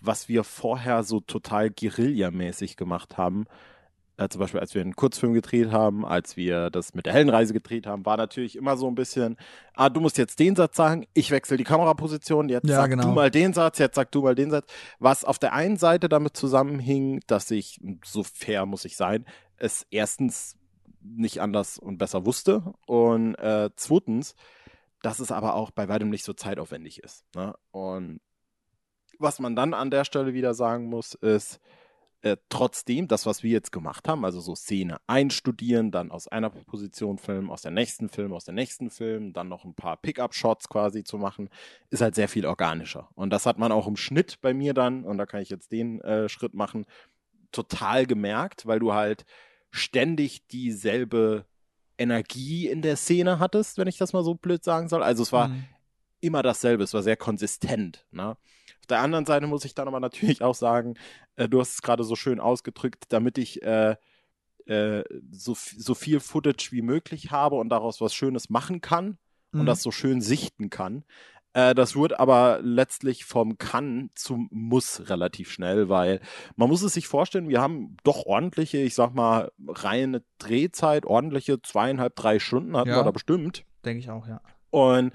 was wir vorher so total guerillamäßig gemacht haben, äh, zum Beispiel als wir einen Kurzfilm gedreht haben, als wir das mit der Heldenreise gedreht haben, war natürlich immer so ein bisschen, ah, du musst jetzt den Satz sagen, ich wechsle die Kameraposition, jetzt Ja, sag genau. du mal den Satz, jetzt sag du mal den Satz. Was auf der einen Seite damit zusammenhing, dass ich, so fair muss ich sein, es erstens nicht anders und besser wusste und äh, zweitens, dass es aber auch bei weitem nicht so zeitaufwendig ist. Ne? Und was man dann an der Stelle wieder sagen muss, ist, äh, trotzdem, das, was wir jetzt gemacht haben, also so Szene einstudieren, dann aus einer Position filmen, aus der nächsten Film, aus der nächsten Film, dann noch ein paar Pickup-Shots quasi zu machen, ist halt sehr viel organischer. Und das hat man auch im Schnitt bei mir dann, und da kann ich jetzt den äh, Schritt machen, total gemerkt, weil du halt ständig dieselbe Energie in der Szene hattest, wenn ich das mal so blöd sagen soll. Also es war Mhm. immer dasselbe, es war sehr konsistent. Ne? Auf der anderen Seite muss ich dann aber natürlich auch sagen, äh, du hast es gerade so schön ausgedrückt, damit ich äh, äh, so, so viel Footage wie möglich habe und daraus was Schönes machen kann und Mhm. das so schön sichten kann. Äh, das wird aber letztlich vom Kann zum Muss relativ schnell, weil man muss es sich vorstellen, wir haben doch ordentliche, ich sag mal, reine Drehzeit, ordentliche zweieinhalb, drei Stunden hatten Ja. wir da bestimmt. Denke ich auch, ja. Und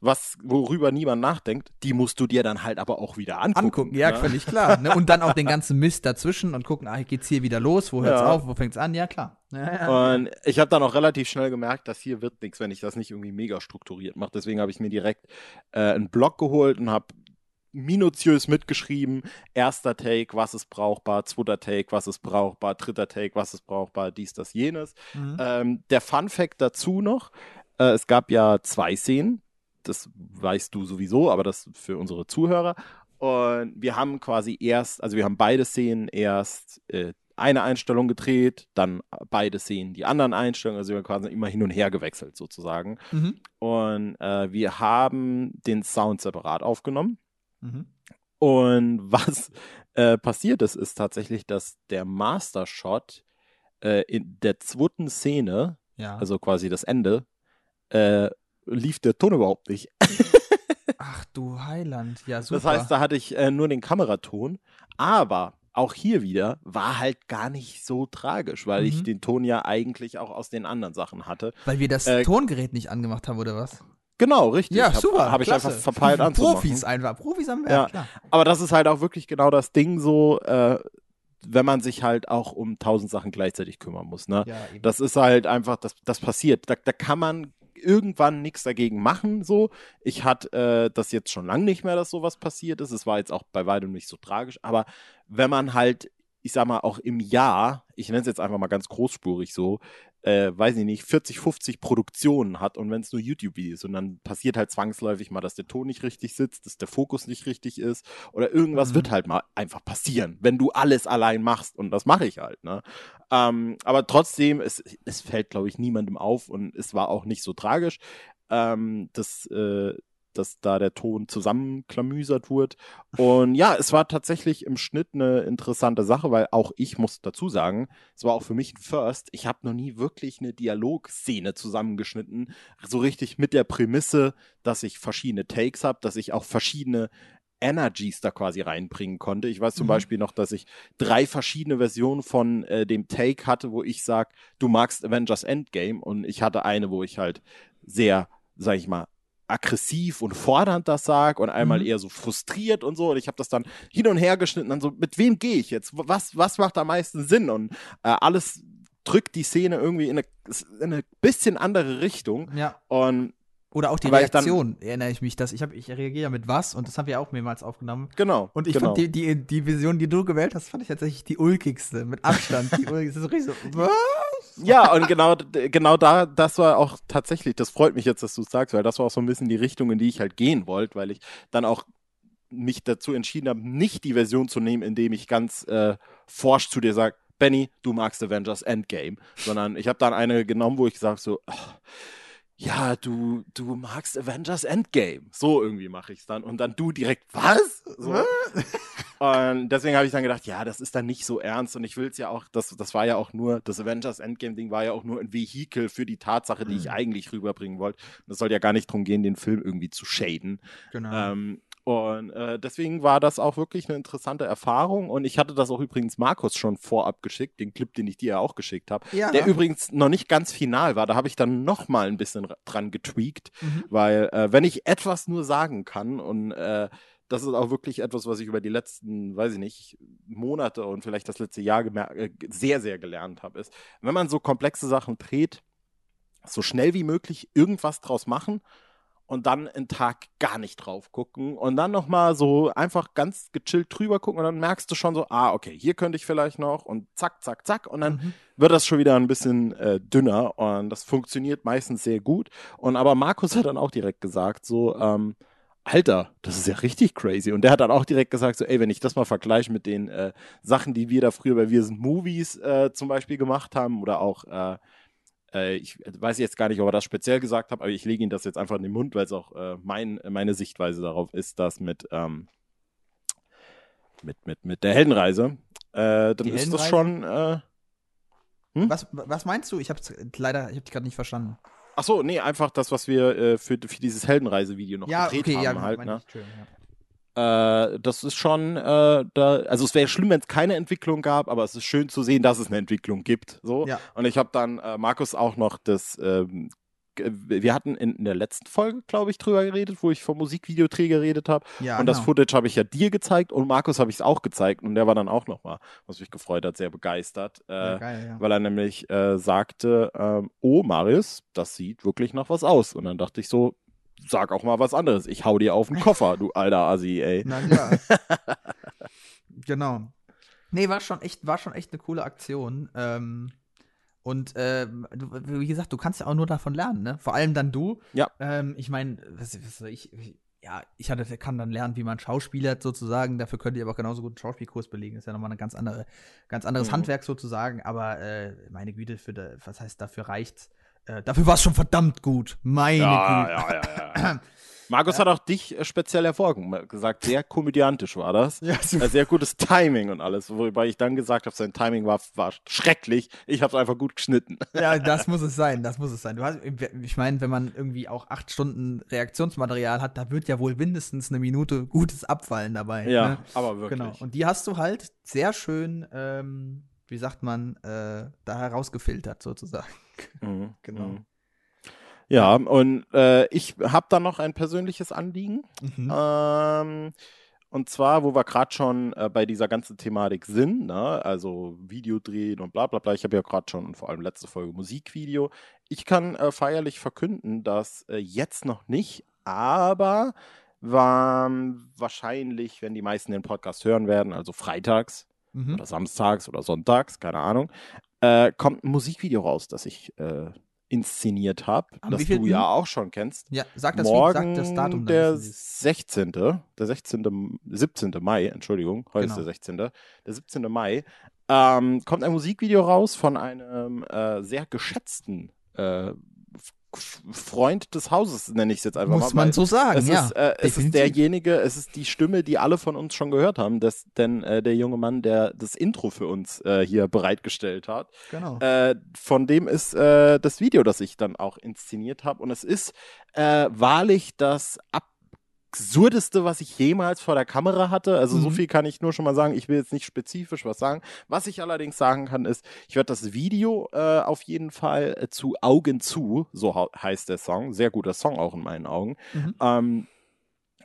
was, worüber niemand nachdenkt, die musst du dir dann halt aber auch wieder angucken. Angucken, ja, ne? völlig klar. Ne? Und dann auch den ganzen Mist dazwischen und gucken, ah, geht's hier wieder los, wo hört's Ja. auf, wo fängt's an? Ja, klar. Ja, ja. Und ich habe dann auch relativ schnell gemerkt, dass hier wird nichts, wenn ich das nicht irgendwie mega strukturiert mache. Deswegen habe ich mir direkt äh, einen Blog geholt und habe minutiös mitgeschrieben. Erster Take, was ist brauchbar. Zweiter Take, was ist brauchbar. Dritter Take, was ist brauchbar. Dies, das, jenes. Mhm. Ähm, der Fun Fact dazu noch: äh, Es gab ja zwei Szenen. Das weißt du sowieso, aber das für unsere Zuhörer. Und wir haben quasi erst, also wir haben beide Szenen erst äh, eine Einstellung gedreht, dann beide Szenen die anderen Einstellungen, also wir haben quasi immer hin und her gewechselt sozusagen. Mhm. Und äh, wir haben den Sound separat aufgenommen. Mhm. Und was äh, passiert ist, ist tatsächlich, dass der Master Shot äh, in der zweiten Szene, Ja. also quasi das Ende, äh, lief der Ton überhaupt nicht. Ach du Heiland, ja, super. Das heißt, da hatte ich äh, nur den Kameraton, aber auch hier wieder war halt gar nicht so tragisch, weil ich Mhm. den Ton ja eigentlich auch aus den anderen Sachen hatte. Weil wir das äh, Tongerät nicht angemacht haben, oder was? Genau, richtig. Ja, Hab- super. Habe ich klasse. einfach verpeilt anzumachen. Profis einfach, Profis am Werk, Ja. klar. Aber das ist halt auch wirklich genau das Ding so, äh, wenn man sich halt auch um tausend Sachen gleichzeitig kümmern muss. Ne? Ja. Das ist halt einfach, das, das passiert. Da, da kann man irgendwann nichts dagegen machen. So, ich hatte äh, das jetzt schon lange nicht mehr, dass sowas passiert ist. Es war jetzt auch bei weitem nicht so tragisch. Aber wenn man halt, ich sag mal, auch im Jahr, ich nenne es jetzt einfach mal ganz großspurig so, äh, weiß ich nicht, 40, 50 Produktionen hat und wenn es nur YouTube-Videos und dann passiert halt zwangsläufig mal, dass der Ton nicht richtig sitzt, dass der Fokus nicht richtig ist oder irgendwas Mhm. wird halt mal einfach passieren, wenn du alles allein machst und das mache ich halt, ne? Ähm, aber trotzdem, es, es fällt, glaube ich, niemandem auf und es war auch nicht so tragisch. ähm, dass, äh, dass da der Ton zusammenklamüsert wird. Und ja, es war tatsächlich im Schnitt eine interessante Sache, weil auch ich muss dazu sagen, es war auch für mich ein First. Ich habe noch nie wirklich eine Dialogszene zusammengeschnitten, so richtig mit der Prämisse, dass ich verschiedene Takes habe, dass ich auch verschiedene Energies da quasi reinbringen konnte. Ich weiß zum Mhm. Beispiel noch, dass ich drei verschiedene Versionen von äh, dem Take hatte, wo ich sag, du magst Avengers Endgame und ich hatte eine, wo ich halt sehr, sag ich mal, aggressiv und fordernd das sag und einmal Mhm. eher so frustriert und so und ich habe das dann hin und her geschnitten, dann so, mit wem gehe ich jetzt? Was, was macht am meisten Sinn? Und äh, alles drückt die Szene irgendwie in eine, in eine bisschen andere Richtung Ja. und Oder auch die ich dann- Reaktion, erinnere ich mich, dass ich habe, ich reagiere mit was und das haben wir auch mehrmals aufgenommen. genau. Und ich genau. fand die, die, die Vision, die du gewählt hast, fand ich tatsächlich die ulkigste, mit Abstand. Die ulkigste. Ist richtig so? Ja, und genau, genau da, das war auch tatsächlich, das freut mich jetzt, dass du es sagst, weil das war auch so ein bisschen die Richtung, in die ich halt gehen wollte, weil ich dann auch mich dazu entschieden habe, nicht die Version zu nehmen, indem ich ganz äh, forsch zu dir sage, Benny, du magst Avengers Endgame, sondern ich habe dann eine genommen, wo ich sage so, ach, ja, du, du magst Avengers Endgame. So irgendwie mache ich es dann. Und dann du direkt, was? So. Und deswegen habe ich dann gedacht, ja, das ist dann nicht so ernst. Und ich will es ja auch, das, das war ja auch nur, das Avengers Endgame-Ding war ja auch nur ein Vehikel für die Tatsache, die ich eigentlich rüberbringen wollte. Und es soll ja gar nicht darum gehen, den Film irgendwie zu shaden. Genau. Ähm, und äh, deswegen war das auch wirklich eine interessante Erfahrung. Und ich hatte das auch übrigens Markus schon vorab geschickt, den Clip, den ich dir ja auch geschickt habe. ja. Der übrigens noch nicht ganz final war. Da habe ich dann noch mal ein bisschen ra- dran getweakt, Mhm. weil äh, wenn ich etwas nur sagen kann und äh, das ist auch wirklich etwas, was ich über die letzten, weiß ich nicht, Monate und vielleicht das letzte Jahr äh, sehr, sehr gelernt habe, ist, wenn man so komplexe Sachen dreht, so schnell wie möglich irgendwas draus machen und dann einen Tag gar nicht drauf gucken und dann nochmal so einfach ganz gechillt drüber gucken und dann merkst du schon so, ah, okay, hier könnte ich vielleicht noch und zack, zack, zack und dann Mhm. wird das schon wieder ein bisschen äh, dünner und das funktioniert meistens sehr gut. Und aber Markus hat dann auch direkt gesagt, so, ähm, Alter, das ist ja richtig crazy. Und der hat dann auch direkt gesagt, so, ey, wenn ich das mal vergleiche mit den äh, Sachen, die wir da früher bei Wir sind Movies äh, zum Beispiel gemacht haben oder auch, äh, äh, ich weiß jetzt gar nicht, ob er das speziell gesagt hat, aber ich lege ihm das jetzt einfach in den Mund, weil es auch äh, mein, meine Sichtweise darauf ist, dass mit, ähm, mit, mit, mit der Heldenreise, äh, dann Die ist das Heldenreise? schon, äh, Was, was meinst du? Ich hab's leider, ich hab dich gerade nicht verstanden. Ach so, nee, einfach das, was wir äh, für, für dieses Heldenreise-Video noch gedreht haben halt, meine ne? Entschuldigung, ja. Äh, das ist schon, äh, da, also es wäre schlimm, wenn es keine Entwicklung gab, aber es ist schön zu sehen, dass es eine Entwicklung gibt. So. Ja. Und ich habe dann äh, Markus auch noch das, ähm, wir hatten in, in der letzten Folge, glaube ich, drüber geredet, wo ich vom Musikvideodreh geredet habe. Ja, und das genau. Footage habe ich ja dir gezeigt und Markus habe ich es auch gezeigt und der war dann auch nochmal, was mich gefreut hat, sehr begeistert. Äh, ja, geil, ja. weil er nämlich äh, sagte, ähm, oh Marius, das sieht wirklich nach was aus. Und dann dachte ich so, sag auch mal was anderes. Ich hau dir auf den Koffer, du alter Assi, ey. Na klar. genau. Nee, war schon echt, war schon echt eine coole Aktion. Ähm, und du, wie gesagt, du kannst ja auch nur davon lernen, ne? Vor allem dann du. Ja. Ähm, ich meine, ich, ich- ja, ich hatte, kann dann lernen, wie man schauspielert sozusagen. Dafür könnt ihr aber auch genauso gut einen Schauspielkurs belegen. Ist ja nochmal ein ganz andere, ganz anderes Mhm. Handwerk sozusagen. Aber äh, meine Güte, für de, was heißt dafür reicht's? Äh, dafür war es schon verdammt gut. Meine Güte. ja, ja, ja. Markus hat auch dich äh, speziell hervorgehoben, gesagt, sehr komödiantisch war das. Ja, Äh, sehr gutes Timing und alles, wobei ich dann gesagt habe, sein Timing war, war schrecklich. Ich habe es einfach gut geschnitten. Ja, das muss es sein, das muss es sein. Du hast, ich meine, wenn man irgendwie auch acht Stunden Reaktionsmaterial hat, da wird ja wohl mindestens eine Minute gutes abfallen dabei. Ja, Ne? aber wirklich. Genau. Und die hast du halt sehr schön, ähm, wie sagt man, äh, da herausgefiltert sozusagen. Mhm, Genau. mhm. Ja, und äh, ich habe da noch ein persönliches Anliegen. Mhm. Ähm, und zwar, wo wir gerade schon äh, bei dieser ganzen Thematik sind, ne? also Video drehen und bla bla bla. Ich habe ja gerade schon vor allem letzte Folge Musikvideo. Ich kann äh, feierlich verkünden, dass äh, jetzt noch nicht, aber war, wahrscheinlich, wenn die meisten den Podcast hören werden, also freitags Mhm. oder samstags oder sonntags, keine Ahnung, äh, kommt ein Musikvideo raus, das ich äh, inszeniert habe, das du ja auch schon kennst. Ja, sag das, Morgen sag das Datum. der wissen sie's. 16. Der 16. 17. Mai, Entschuldigung, heute ist Genau. der 16. Der 17. Mai ähm, kommt ein Musikvideo raus von einem äh, sehr geschätzten äh, Freund des Hauses, nenne ich es jetzt einfach Muss mal. man weil so sagen, es ja. Ist, äh, es ist derjenige, es ist die Stimme, die alle von uns schon gehört haben, das, denn äh, der junge Mann, der das Intro für uns äh, hier bereitgestellt hat, Genau. äh, von dem ist äh, das Video, das ich dann auch inszeniert habe. Und es ist äh, wahrlich das absurdeste, was ich jemals vor der Kamera hatte. Also so Mhm. viel kann ich nur schon mal sagen. Ich will jetzt nicht spezifisch was sagen. Was ich allerdings sagen kann, ist, ich werde das Video äh, auf jeden Fall äh, zu Augen zu, so heißt der Song, sehr guter Song auch in meinen Augen, Mhm. ähm,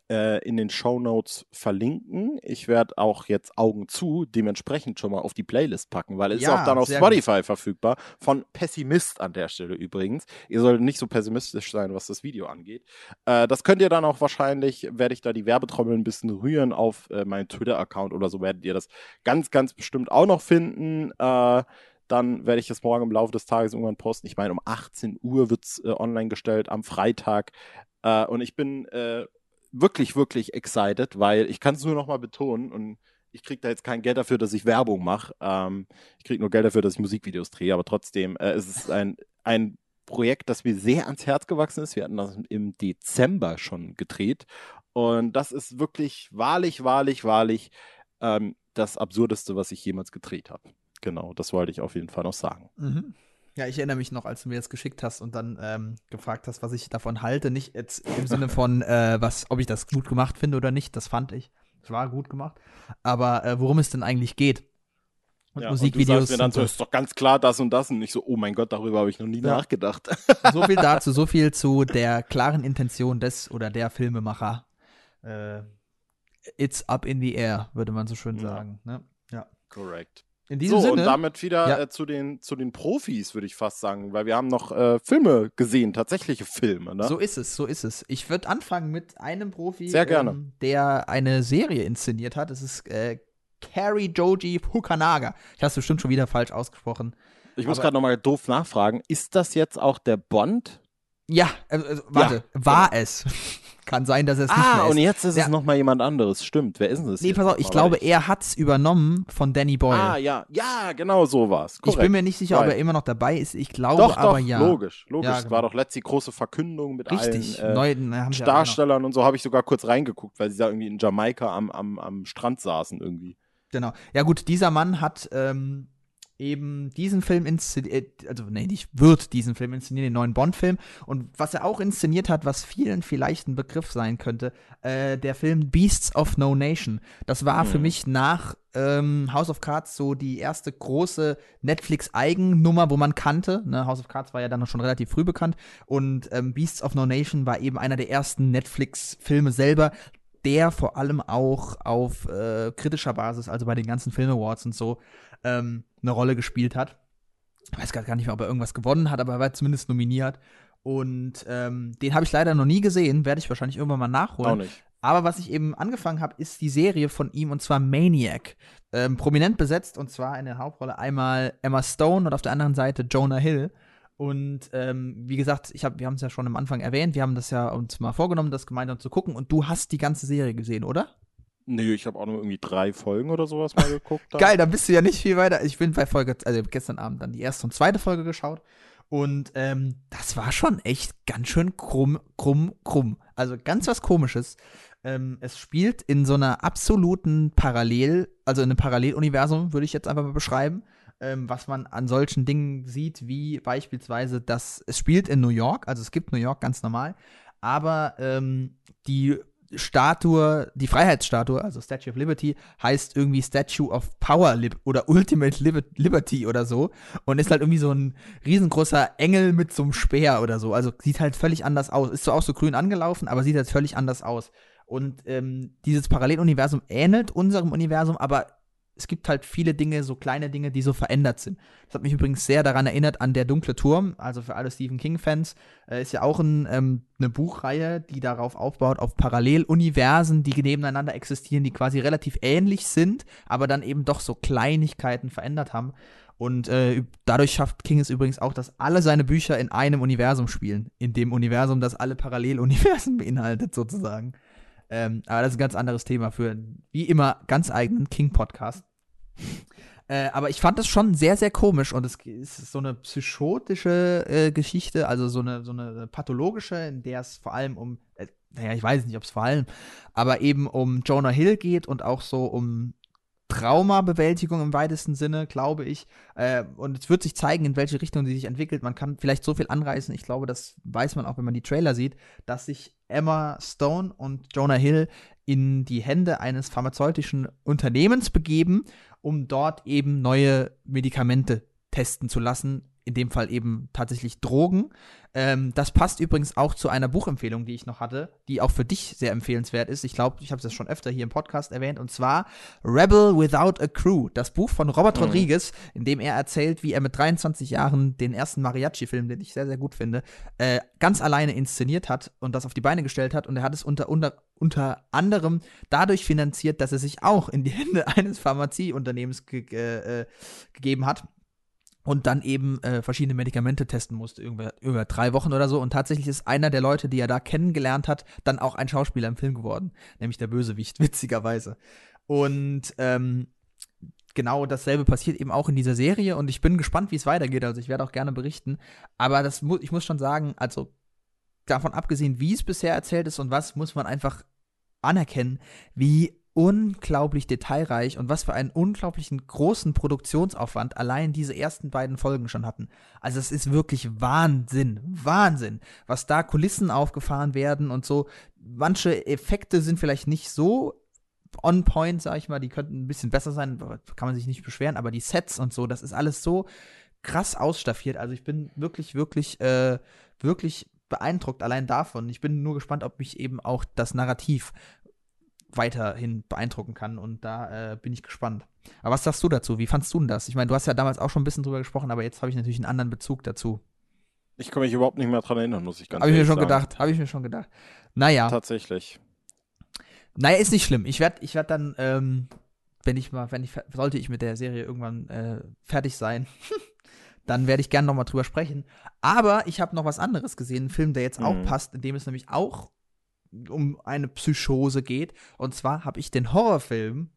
äh, in den Show Notes verlinken. Ich werde auch jetzt Augen zu dementsprechend schon mal auf die Playlist packen, weil es ist Ja, auch dann auf Spotify verfügbar. Von Pessimist an der Stelle übrigens. Ihr solltet nicht so pessimistisch sein, was das Video angeht. Äh, das könnt ihr dann auch wahrscheinlich, werde ich da die Werbetrommel ein bisschen rühren auf äh, meinen Twitter-Account oder so, werdet ihr das ganz, ganz bestimmt auch noch finden. Äh, dann werde ich das morgen im Laufe des Tages irgendwann posten. Ich meine, um 18 Uhr wird es äh, online gestellt am Freitag. Äh, und ich bin äh, wirklich, wirklich excited, weil ich kann es nur noch mal betonen und ich kriege da jetzt kein Geld dafür, dass ich Werbung mache. Ähm, ich kriege nur Geld dafür, dass ich Musikvideos drehe, aber trotzdem äh, es ist ein, ein Projekt, das mir sehr ans Herz gewachsen ist. Wir hatten das im Dezember schon gedreht und das ist wirklich wahrlich, wahrlich, wahrlich ähm, das Absurdeste, was ich jemals gedreht habe. Genau, das wollte ich auf jeden Fall noch sagen. Mhm. Ja, ich erinnere mich noch, als du mir das geschickt hast und dann ähm, gefragt hast, was ich davon halte. Nicht jetzt im Sinne von, äh, was, ob ich das gut gemacht finde oder nicht. Das fand ich. Es war gut gemacht. Aber äh, worum es denn eigentlich geht. Und Ja, Musikvideos. Und du sagst mir dann so, ist doch ganz klar das und das und ich so, oh mein Gott, darüber habe ich noch nie Ja. nachgedacht. so viel dazu, so viel zu der klaren Intention des oder der Filmemacher. Äh, it's up in the air, würde man so schön Ja. sagen. Ne? Ja. Korrekt. In diesem So, Sinne. und damit wieder Ja. äh, zu, den, zu den Profis, würde ich fast sagen, weil wir haben noch äh, Filme gesehen, tatsächliche Filme. Ne? So ist es, so ist es. Ich würde anfangen mit einem Profi, Sehr gerne. Ähm, der eine Serie inszeniert hat. Es ist äh, Carrie Joji Fukanaga. Ich habe es bestimmt schon wieder falsch ausgesprochen. ich muss gerade nochmal doof nachfragen, ist das jetzt auch der Bond? Ja, äh, warte, war es. Kann sein, dass er es nicht Ah, mehr und ist. jetzt ist Ja. es nochmal jemand anderes. Stimmt, wer ist denn das? Nee, pass auf, ich glaube, Weil er hat es übernommen von Danny Boyle. Ah, ja, ja, genau so war's. ich Korrekt. bin mir nicht sicher, ob Right. er immer noch dabei ist. Ich glaube doch, aber doch, ja. logisch, logisch. Ja, Es genau. war doch letzte große Verkündung mit Richtig. allen äh. Darstellern und so habe ich sogar kurz reingeguckt, weil sie da irgendwie in Jamaika am, am, am Strand saßen irgendwie. Genau. Ja, gut, dieser Mann hat ähm, eben diesen Film inszeniert, also nee, nicht wird diesen Film inszenieren, den neuen Bond-Film. Und was er auch inszeniert hat, was vielen vielleicht ein Begriff sein könnte, äh, der Film Beasts of No Nation. Das war für Mhm. mich nach ähm, House of Cards so die erste große Netflix-Eigennummer, wo man kannte. Ne? House of Cards war ja dann noch schon relativ früh bekannt. Und ähm, Beasts of No Nation war eben einer der ersten Netflix-Filme selber, der vor allem auch auf äh, kritischer Basis, also bei den ganzen Film Awards und so, ähm, eine Rolle gespielt hat. Ich weiß gar nicht mehr, ob er irgendwas gewonnen hat, aber er war zumindest nominiert. Und ähm, den habe ich leider noch nie gesehen, werde ich wahrscheinlich irgendwann mal nachholen. Auch nicht. Aber was ich eben angefangen habe, ist die Serie von ihm und zwar Maniac. Ähm, prominent besetzt und zwar in der Hauptrolle einmal Emma Stone und auf der anderen Seite Jonah Hill. Und ähm, wie gesagt, ich hab, wir haben es ja schon am Anfang erwähnt, wir haben das ja uns mal vorgenommen, das gemeinsam zu gucken. Und du hast die ganze Serie gesehen, oder? Nee, ich habe auch nur irgendwie drei Folgen oder sowas mal geguckt. dann. Geil, dann bist du ja nicht viel weiter. Ich bin bei Folge, also gestern Abend dann die erste und zweite Folge geschaut. Und ähm, das war schon echt ganz schön krumm, krumm, krumm. Also ganz was komisches. Ähm, es spielt in so einer absoluten Parallel, also in einem Paralleluniversum, würde ich jetzt einfach mal beschreiben. Ähm, was man an solchen Dingen sieht, wie beispielsweise, dass es spielt in New York, also es gibt New York ganz normal, aber ähm, die Statue, die Freiheitsstatue, also Statue of Liberty, heißt irgendwie Statue of Power Lib oder Ultimate Lib Liberty oder so und ist halt irgendwie so ein riesengroßer Engel mit so einem Speer oder so. Also sieht halt völlig anders aus. Ist zwar auch so grün angelaufen, aber sieht halt völlig anders aus. Und ähm, dieses Paralleluniversum ähnelt unserem Universum, aber es gibt halt viele Dinge, so kleine Dinge, die so verändert sind. Das hat mich übrigens sehr daran erinnert an Der dunkle Turm, also für alle Stephen King-Fans, äh, ist ja auch ein, ähm, eine Buchreihe, die darauf aufbaut, auf Paralleluniversen, die nebeneinander existieren, die quasi relativ ähnlich sind, aber dann eben doch so Kleinigkeiten verändert haben. Und äh, dadurch schafft King es übrigens auch, dass alle seine Bücher in einem Universum spielen. In dem Universum, das alle Paralleluniversen beinhaltet, sozusagen. Ähm, aber das ist ein ganz anderes Thema für, wie immer, ganz eigenen King-Podcast. Äh, aber ich fand das schon sehr, sehr komisch und es ist so eine psychotische äh, Geschichte, also so eine, so eine pathologische, in der es vor allem um, äh, naja, ich weiß nicht, ob es vor allem, aber eben um Jonah Hill geht und auch so um Traumabewältigung im weitesten Sinne, glaube ich. Äh, und es wird sich zeigen, in welche Richtung sie sich entwickelt. Man kann vielleicht so viel anreißen. Ich glaube, das weiß man auch, wenn man die Trailer sieht, dass sich Emma Stone und Jonah Hill in die Hände eines pharmazeutischen Unternehmens begeben, um dort eben neue Medikamente testen zu lassen, in dem Fall eben tatsächlich Drogen. Ähm, das passt übrigens auch zu einer Buchempfehlung, die ich noch hatte, die auch für dich sehr empfehlenswert ist. Ich glaube, ich habe es schon öfter hier im Podcast erwähnt, und zwar Rebel Without a Crew, das Buch von Robert Mhm. Rodriguez, in dem er erzählt, wie er mit 23 Jahren den ersten Mariachi-Film, den ich sehr, sehr gut finde, äh, ganz alleine inszeniert hat und das auf die Beine gestellt hat. Und er hat es unter, unter, unter anderem dadurch finanziert, dass er sich auch in die Hände eines Pharmazieunternehmens ge äh, gegeben hat und dann eben äh, verschiedene Medikamente testen musste, über, über drei Wochen oder so. Und tatsächlich ist einer der Leute, die er da kennengelernt hat, dann auch ein Schauspieler im Film geworden, nämlich der Bösewicht, witzigerweise. Und ähm, genau dasselbe passiert eben auch in dieser Serie und ich bin gespannt, wie es weitergeht. Also ich werde auch gerne berichten. Aber das mu ich muss schon sagen, also davon abgesehen, wie es bisher erzählt ist und was, muss man einfach anerkennen, wie unglaublich detailreich und was für einen unglaublichen großen Produktionsaufwand allein diese ersten beiden Folgen schon hatten. Also es ist wirklich Wahnsinn, Wahnsinn, was da Kulissen aufgefahren werden und so. Manche Effekte sind vielleicht nicht so on point, sag ich mal, die könnten ein bisschen besser sein, kann man sich nicht beschweren, aber die Sets und so, das ist alles so krass ausstaffiert. Also ich bin wirklich, wirklich, äh, wirklich beeindruckt allein davon. Ich bin nur gespannt, ob mich eben auch das Narrativ weiterhin beeindrucken kann und da äh, bin ich gespannt. Aber was sagst du dazu? Wie fandst du denn das? Ich meine, du hast ja damals auch schon ein bisschen drüber gesprochen, aber jetzt habe ich natürlich einen anderen Bezug dazu. Ich kann mich überhaupt nicht mehr dran erinnern, muss ich ganz Habe ich mir ehrlich schon sagen. gedacht, habe ich mir schon gedacht. Naja, Tatsächlich. naja, ist nicht schlimm. Ich werde ich werd dann, ähm, wenn ich mal, wenn ich, sollte ich mit der Serie irgendwann äh, fertig sein, dann werde ich gerne nochmal drüber sprechen. Aber ich habe noch was anderes gesehen, einen Film, der jetzt auch Mhm. passt, in dem es nämlich auch um eine Psychose geht. Und zwar habe ich den Horrorfilm,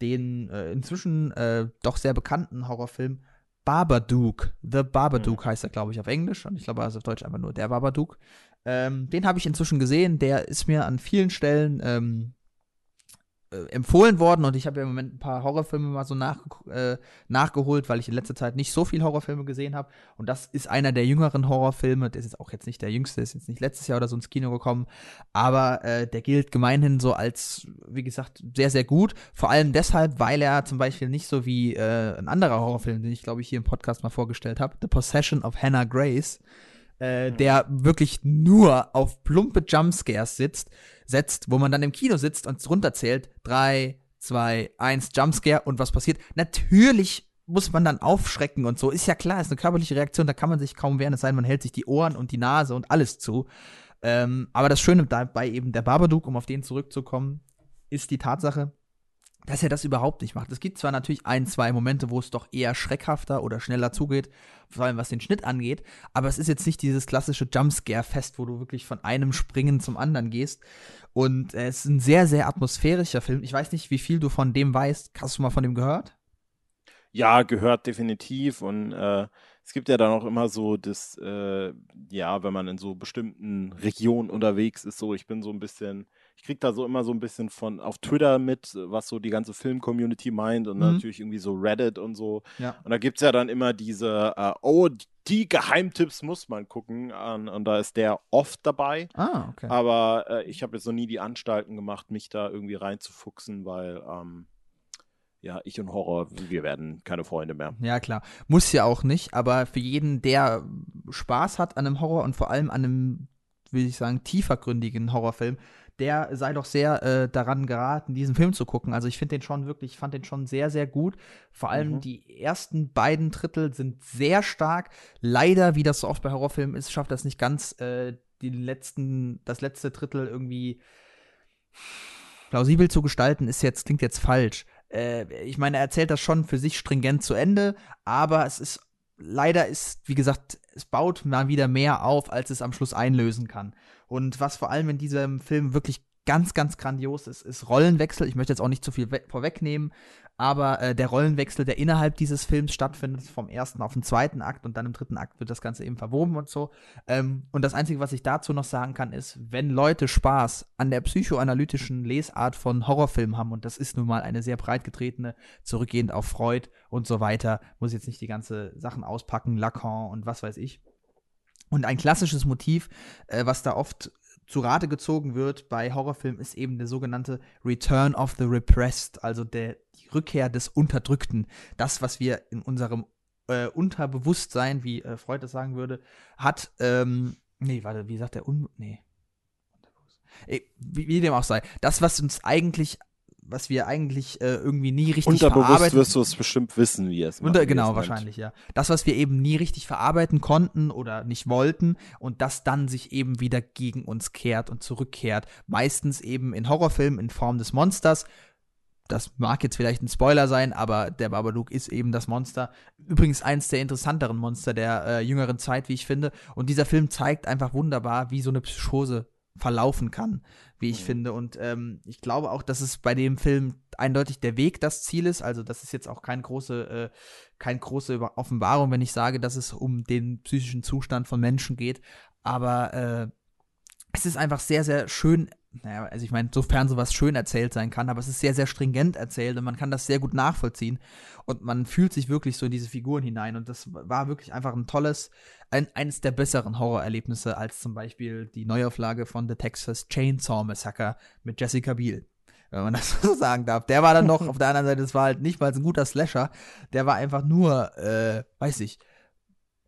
den äh, inzwischen äh, doch sehr bekannten Horrorfilm Babadook. The Babadook heißt er, glaube ich, auf Englisch. Und ich glaube, also auf Deutsch einfach nur der Babadook. Ähm, den habe ich inzwischen gesehen. Der ist mir an vielen Stellen ähm, äh, empfohlen worden und ich habe ja im Moment ein paar Horrorfilme mal so nach, äh, nachgeholt, weil ich in letzter Zeit nicht so viel Horrorfilme gesehen habe. Und das ist einer der jüngeren Horrorfilme. Der ist jetzt auch jetzt nicht der jüngste, ist jetzt nicht letztes Jahr oder so ins Kino gekommen. Aber äh, der gilt gemeinhin so als, wie gesagt, sehr, sehr gut. Vor allem deshalb, weil er zum Beispiel nicht so wie äh, ein anderer Horrorfilm, den ich glaube ich hier im Podcast mal vorgestellt habe, The Possession of Hannah Grace, äh, der wirklich nur auf plumpe Jumpscares sitzt, setzt, wo man dann im Kino sitzt und runterzählt, drei, zwei, eins, Jumpscare und was passiert. Natürlich muss man dann aufschrecken und so. Ist ja klar, ist eine körperliche Reaktion, da kann man sich kaum wehren, es sei denn, man hält sich die Ohren und die Nase und alles zu. Ähm, aber das Schöne dabei eben der Babadook, um auf den zurückzukommen, ist die Tatsache, dass er das überhaupt nicht macht. Es gibt zwar natürlich ein, zwei Momente, wo es doch eher schreckhafter oder schneller zugeht, vor allem was den Schnitt angeht, aber es ist jetzt nicht dieses klassische Jumpscare-Fest, wo du wirklich von einem Springen zum anderen gehst. Und äh, es ist ein sehr, sehr atmosphärischer Film. Ich weiß nicht, wie viel du von dem weißt. Hast du mal von dem gehört? Ja, gehört definitiv. Und äh, es gibt ja dann auch immer so das, äh, ja, wenn man in so bestimmten Regionen unterwegs ist, so ich bin so ein bisschen, ich krieg da so immer so ein bisschen von auf Twitter mit, was so die ganze Film-Community meint und Mhm. natürlich irgendwie so Reddit und so. Ja. Und da gibt's ja dann immer diese, äh, oh, die Geheimtipps muss man gucken. Und, und da ist der oft dabei. Ah, okay. Aber äh, ich habe jetzt noch nie die Anstalten gemacht, mich da irgendwie reinzufuchsen, weil ähm, ja, ich und Horror, wir werden keine Freunde mehr. Ja, klar. Muss ja auch nicht, aber für jeden, der Spaß hat an einem Horror und vor allem an einem, will ich sagen, tiefergründigen Horrorfilm, der sei doch sehr äh, daran geraten, diesen Film zu gucken. Also ich finde den schon wirklich, ich fand den schon sehr, sehr gut. Vor allem Mhm. die ersten beiden Drittel sind sehr stark. Leider, wie das so oft bei Horrorfilmen ist, schafft das nicht ganz, äh, die letzten, das letzte Drittel irgendwie plausibel zu gestalten, ist jetzt, klingt jetzt falsch. Äh, ich meine, er erzählt das schon für sich stringent zu Ende, aber es ist, leider ist, wie gesagt, es baut mal wieder mehr auf, als es am Schluss einlösen kann. Und was vor allem in diesem Film wirklich ganz, ganz grandios ist, ist Rollenwechsel. Ich möchte jetzt auch nicht zu viel we- vorwegnehmen, aber äh, der Rollenwechsel, der innerhalb dieses Films stattfindet, vom ersten auf den zweiten Akt und dann im dritten Akt wird das Ganze eben verwoben und so. Ähm, und das Einzige, was ich dazu noch sagen kann, ist, wenn Leute Spaß an der psychoanalytischen Lesart von Horrorfilmen haben, und das ist nun mal eine sehr breit getretene, zurückgehend auf Freud und so weiter, muss ich jetzt nicht die ganze Sachen auspacken, Lacan und was weiß ich. Und ein klassisches Motiv, äh, was da oft zu Rate gezogen wird bei Horrorfilmen, ist eben der sogenannte Return of the Repressed, also der, die Rückkehr des Unterdrückten. Das, was wir in unserem äh, Unterbewusstsein, wie äh, Freud das sagen würde, hat, ähm, nee, warte, wie sagt der Un, nee. Äh, Wie, wie dem auch sei. Das, was uns eigentlich, was wir eigentlich äh, irgendwie nie richtig Unterbewusst verarbeiten. wirst du es bestimmt wissen, wie es Unter, genau, nennt. wahrscheinlich, ja. Das, was wir eben nie richtig verarbeiten konnten oder nicht wollten und das dann sich eben wieder gegen uns kehrt und zurückkehrt. Meistens eben in Horrorfilmen in Form des Monsters. Das mag jetzt vielleicht ein Spoiler sein, aber der Babadook ist eben das Monster. Übrigens eins der interessanteren Monster der äh, jüngeren Zeit, wie ich finde. Und dieser Film zeigt einfach wunderbar, wie so eine Psychose verlaufen kann, wie ich finde. Und ähm, ich glaube auch, dass es bei dem Film eindeutig der Weg das Ziel ist. Also das ist jetzt auch keine große, äh, keine große Offenbarung, wenn ich sage, dass es um den psychischen Zustand von Menschen geht. Aber äh, es ist einfach sehr, sehr schön. Naja, also ich meine, sofern sowas schön erzählt sein kann, aber es ist sehr, sehr stringent erzählt und man kann das sehr gut nachvollziehen und man fühlt sich wirklich so in diese Figuren hinein und das war wirklich einfach ein tolles, ein, eines der besseren Horrorerlebnisse als zum Beispiel die Neuauflage von The Texas Chainsaw Massacre mit Jessica Biel. Wenn man das so sagen darf. Der war dann noch auf der anderen Seite, das war halt nicht mal ein guter Slasher, der war einfach nur, äh, weiß ich,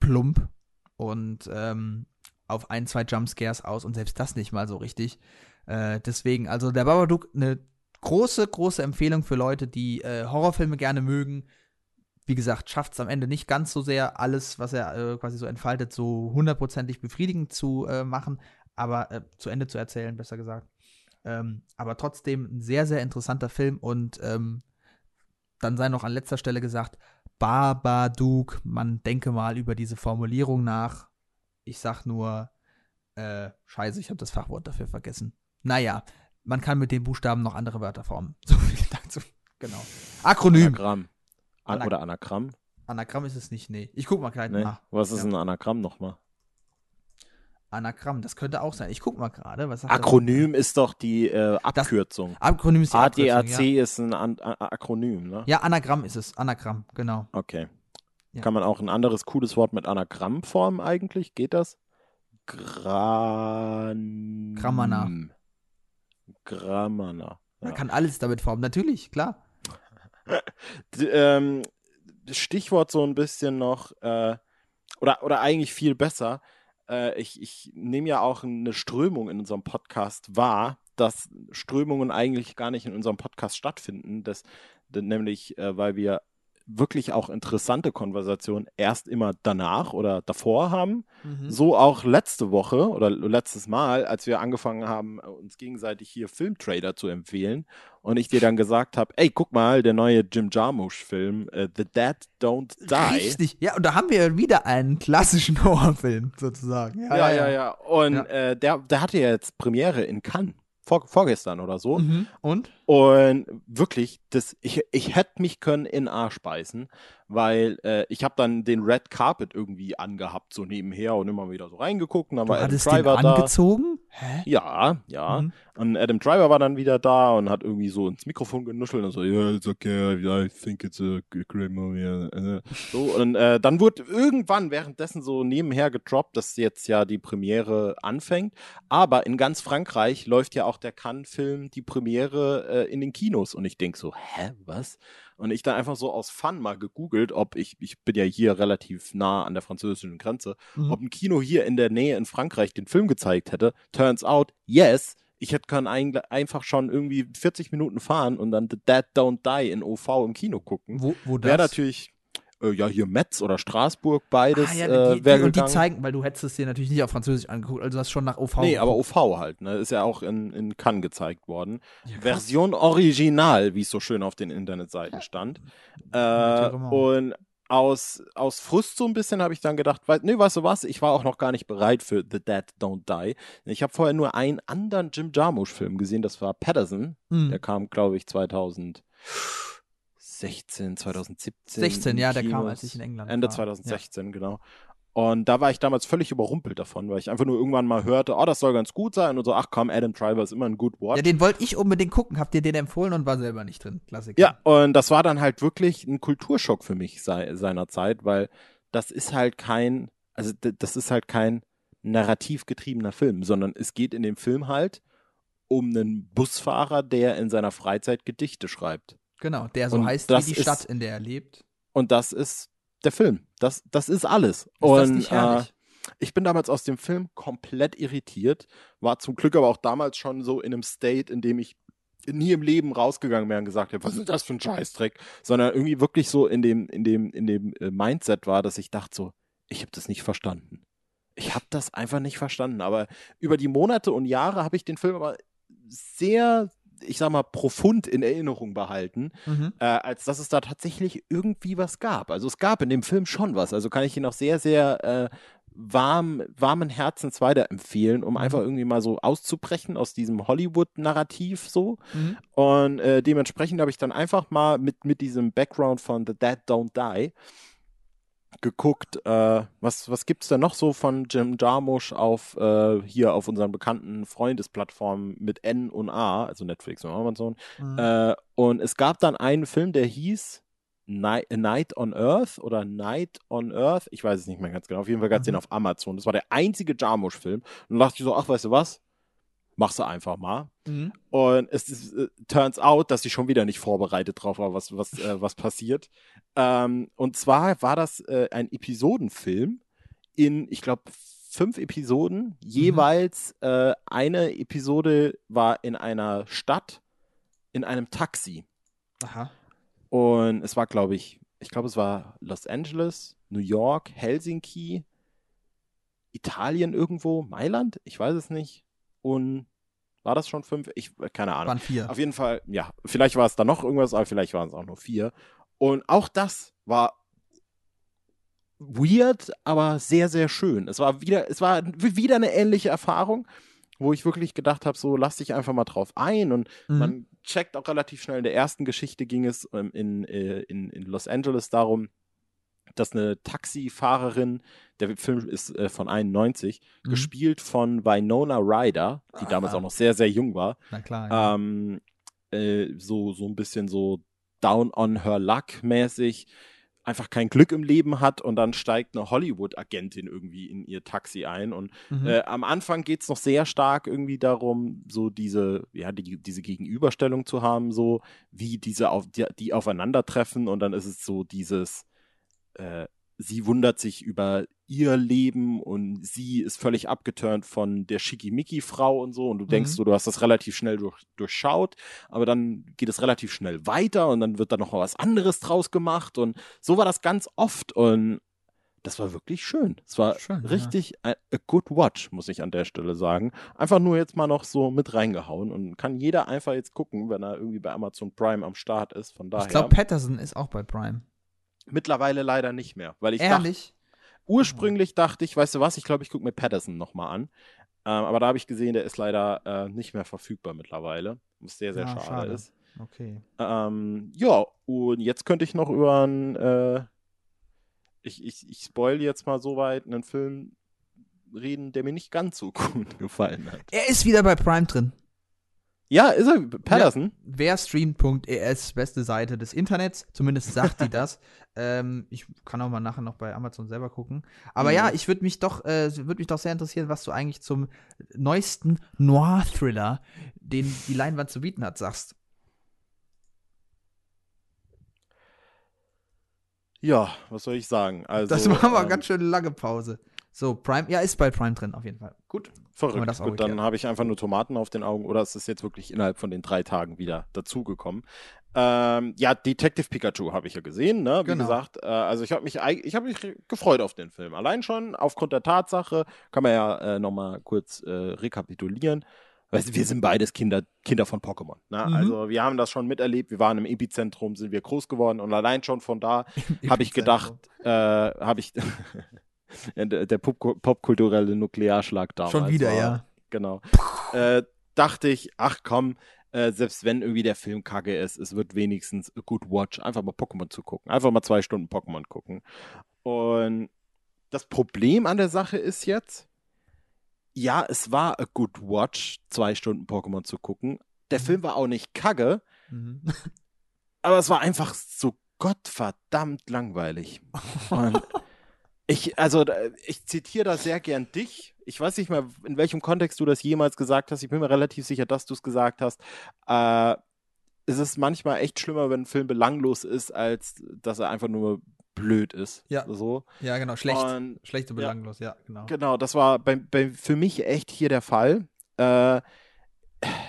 plump und ähm, auf ein, zwei Jumpscares aus und selbst das nicht mal so richtig. Äh, deswegen, also der Babadook, eine große, große Empfehlung für Leute, die äh, Horrorfilme gerne mögen. Wie gesagt, schafft es am Ende nicht ganz so sehr, alles, was er äh, quasi so entfaltet, so hundertprozentig befriedigend zu äh, machen, aber äh, zu Ende zu erzählen, besser gesagt. Ähm, aber trotzdem ein sehr, sehr interessanter Film und ähm, dann sei noch an letzter Stelle gesagt, Babadook, man denke mal über diese Formulierung nach. Ich sag nur, äh, scheiße, ich habe das Fachwort dafür vergessen. Naja, man kann mit den Buchstaben noch andere Wörter formen. So viel dazu. Genau. Akronym. Anagramm. An Anag- oder Anagramm? Anagramm ist es nicht, nee. Ich guck mal gleich Nee. nach. Was ist Ja. ein Anagramm nochmal? Anagramm, das könnte auch sein. Ich guck mal gerade. Was sagt das? Akronym ist doch die äh, Abkürzung. Akronym ist die ADAC Abkürzung, ja. ist ein An Akronym, ne? ja, Anagramm ist es. Anagramm, genau. Okay. Ja. Kann man auch ein anderes cooles Wort mit Anagramm formen eigentlich? Geht das? Gran... Grammana. Grammana. Man Ja. kann alles damit formen. Natürlich, klar. D ähm, Stichwort so ein bisschen noch, äh, oder, oder eigentlich viel besser. Äh, ich ich nehme ja auch eine Strömung in unserem Podcast wahr, dass Strömungen eigentlich gar nicht in unserem Podcast stattfinden. Das, nämlich, äh, weil wir wirklich auch interessante Konversationen erst immer danach oder davor haben. Mhm. So auch letzte Woche oder letztes Mal, als wir angefangen haben, uns gegenseitig hier Filmtrailer zu empfehlen und ich dir dann gesagt habe, ey, guck mal, der neue Jim Jarmusch-Film, äh, The Dead Don't Die. Richtig. Ja, und da haben wir wieder einen klassischen Horrorfilm sozusagen. Ja, ja, ja. Und Ja. Äh, der, der hatte ja jetzt Premiere in Cannes. Vor, vorgestern oder so. Mhm. Und? Und wirklich, das, ich, ich hätte mich können in Arsch beißen, weil äh, ich habe dann den Red Carpet irgendwie angehabt, so nebenher und immer wieder so reingeguckt. Und dann Du war Adam hattest den Driver da. angezogen? Hä? Ja, ja. Mhm. Und Adam Driver war dann wieder da und hat irgendwie so ins Mikrofon genuschelt und so, yeah, it's okay, I think it's a great movie. äh. So, und äh, dann wurde irgendwann währenddessen so nebenher gedroppt, dass jetzt ja die Premiere anfängt. Aber in ganz Frankreich läuft ja auch der Cannes-Film die Premiere äh, in den Kinos. Und ich denk so, hä, was? Und ich dann einfach so aus Fun mal gegoogelt, ob ich, ich bin ja hier relativ nah an der französischen Grenze, Mhm. ob ein Kino hier in der Nähe in Frankreich den Film gezeigt hätte. Turns out, yes. Ich hätte können ein, einfach schon irgendwie 40 Minuten fahren und dann The Dead Don't Die in OV im Kino gucken. Wo, wo das? Wäre natürlich, äh, ja, hier Metz oder Straßburg, beides ah, ja, äh, die, wäre die, und die zeigen, weil du hättest es dir natürlich nicht auf Französisch angeguckt, also du hast schon nach OV Nee, aber geguckt. OV halt, ne? Ist ja auch in, in Cannes gezeigt worden. Ja. Version Original, wie es so schön auf den Internetseiten stand. Äh, Naturellement. und aus, aus Frust so ein bisschen habe ich dann gedacht, weil, nee, weißt du was, ich war auch noch gar nicht bereit für The Dead Don't Die. Ich habe vorher nur einen anderen Jim Jarmusch-Film gesehen, das war Patterson. Mhm. Der kam, glaube ich, 2006 2016, 2017. 16, in ja, der kam, als ich in England Ende war. 2016, genau. Und da war ich damals völlig überrumpelt davon, weil ich einfach nur irgendwann mal hörte, oh, das soll ganz gut sein. Und so, ach komm, Adam Driver ist immer ein good watch. Ja, den wollte ich unbedingt gucken. Habt ihr den empfohlen und war selber nicht drin? Klassiker. Ja, und das war dann halt wirklich ein Kulturschock für mich sei, seinerzeit, weil das ist halt kein, also das ist halt kein narrativ getriebener Film, sondern es geht in dem Film halt um einen Busfahrer, der in seiner Freizeit Gedichte schreibt. Genau, der so Und heißt das wie die ist- Stadt, in der er lebt. Und das ist der Film. Das, das ist alles. Ist und das nicht herrlich? Äh, ich bin damals aus dem Film komplett irritiert, war zum Glück aber auch damals schon so in einem State, in dem ich nie im Leben rausgegangen wäre und gesagt habe, was ist das für ein Scheißdreck, sondern irgendwie wirklich so in dem in dem in dem äh, Mindset war, dass ich dachte so, ich habe das nicht verstanden. Ich habe das einfach nicht verstanden, aber über die Monate und Jahre habe ich den Film aber sehr ich sag mal, profund in Erinnerung behalten, Mhm. äh, als dass es da tatsächlich irgendwie was gab. Also es gab in dem Film schon was. Also kann ich ihn auch sehr, sehr äh, warm, warmen Herzens weiterempfehlen, um einfach irgendwie mal so auszubrechen aus diesem Hollywood-Narrativ so. Mhm. Und äh, dementsprechend habe ich dann einfach mal mit, mit diesem Background von The Dead Don't Die geguckt, äh, was, was gibt es denn noch so von Jim Jarmusch auf äh, hier auf unseren bekannten Freundesplattformen mit N und A, also Netflix und Amazon. Mhm. Äh, und es gab dann einen Film, der hieß Night, Night on Earth oder Night on Earth. Ich weiß es nicht mehr ganz genau. Auf jeden Fall gab es Mhm. den auf Amazon. Das war der einzige Jarmusch-Film. Und da dachte ich so, ach, weißt du was? Machst du einfach mal. Mhm. Und es ist, äh, turns out, dass ich schon wieder nicht vorbereitet drauf war, was, was, äh, was passiert. Ähm, und zwar war das äh, ein Episodenfilm in, ich glaube, fünf Episoden. Jeweils äh, eine Episode war in einer Stadt, in einem Taxi. Aha. Und es war, glaube ich, ich glaube, es war Los Angeles, New York, Helsinki, Italien irgendwo, Mailand, ich weiß es nicht. Und war das schon fünf? Ich, keine Ahnung. Waren vier. Auf jeden Fall, ja, vielleicht war es da noch irgendwas, aber vielleicht waren es auch nur vier. Und auch das war weird, aber sehr, sehr schön. Es war wieder, es war wieder eine ähnliche Erfahrung, wo ich wirklich gedacht habe, so lass dich einfach mal drauf ein und Mhm. man checkt auch relativ schnell. In der ersten Geschichte ging es ähm, in, äh, in, in Los Angeles darum, dass eine Taxifahrerin, der Film ist äh, von 91, Mhm. gespielt von Winona Ryder, die damals Ah. auch noch sehr, sehr jung war, Na klar. Ja. ähm, äh, so, so ein bisschen so down on her luck mäßig einfach kein Glück im Leben hat und dann steigt eine Hollywood-Agentin irgendwie in ihr Taxi ein und Mhm. äh, am Anfang geht es noch sehr stark irgendwie darum, so diese, ja, die, diese Gegenüberstellung zu haben, so wie diese auf, die, die aufeinandertreffen und dann ist es so dieses, äh, sie wundert sich über ihr Leben und sie ist völlig abgeturnt von der Schickimicki-Frau und so und du denkst Mhm. so, du hast das relativ schnell durch, durchschaut, aber dann geht es relativ schnell weiter und dann wird da noch mal was anderes draus gemacht und so war das ganz oft und das war wirklich schön. Es war Schön, ja. richtig a, a good watch, muss ich an der Stelle sagen. Einfach nur jetzt mal noch so mit reingehauen und kann jeder einfach jetzt gucken, wenn er irgendwie bei Amazon Prime am Start ist. Von daher ich glaube, Patterson ist auch bei Prime. Mittlerweile leider nicht mehr, weil ich dachte, Ehrlich? ursprünglich dachte ich, weißt du was, ich glaube, ich gucke mir Patterson nochmal an. Ähm, aber da habe ich gesehen, der ist leider äh, nicht mehr verfügbar mittlerweile, was sehr, sehr Ah, schade, schade. ist. Okay. Ähm, ja, und jetzt könnte ich noch über einen, äh, ich, ich, ich spoil jetzt mal so weit, einen Film reden, der mir nicht ganz so gut gefallen hat. Er ist wieder bei Prime drin. Ja, ist er, Patterson? Wer streamt.es, beste Seite des Internets, zumindest sagt die das. Ähm, ich kann auch mal nachher noch bei Amazon selber gucken. Aber Mhm. ja, ich würde mich doch, äh, würde mich doch sehr interessieren, was du eigentlich zum neuesten Noir-Thriller, den die Leinwand zu bieten hat, sagst. Ja, was soll ich sagen? Also, das war mal ähm, ganz schön lange Pause. So, Prime, ja, ist bei Prime drin, auf jeden Fall. Gut. Verrückt. das Gut, dann habe ich einfach nur Tomaten auf den Augen oder ist es jetzt wirklich innerhalb von den drei Tagen wieder dazugekommen? Ähm, ja, Detective Pikachu habe ich ja gesehen, ne? Wie Genau. gesagt, äh, also ich habe mich, ich habe mich gefreut auf den Film. Allein schon aufgrund der Tatsache, kann man ja äh, nochmal kurz äh, rekapitulieren. Weißt du, wir sind beides Kinder, Kinder von Pokémon. Ne? Mhm. Also wir haben das schon miterlebt, wir waren im Epizentrum, sind wir groß geworden und allein schon von da habe ich gedacht, äh, habe ich der, der Pop popkulturelle Nuklearschlag damals. Schon wieder, war, ja. Genau. Äh, dachte ich, ach komm, äh, selbst wenn irgendwie der Film kacke ist, es wird wenigstens a good watch, einfach mal Pokémon zu gucken. Einfach mal zwei Stunden Pokémon gucken. Und das Problem an der Sache ist jetzt, ja, es war a good watch, zwei Stunden Pokémon zu gucken. Der Film war auch nicht kacke, Mhm. aber es war einfach so gottverdammt langweilig. Und ich, also, ich zitiere da sehr gern dich. Ich weiß nicht mehr, in welchem Kontext du das jemals gesagt hast. Ich bin mir relativ sicher, dass du es gesagt hast. Äh, es ist manchmal echt schlimmer, wenn ein Film belanglos ist, als dass er einfach nur blöd ist. Ja. So. Ja, genau, schlecht. Und schlecht und ja. belanglos, ja, genau. Genau, das war bei, bei, für mich echt hier der Fall. Äh,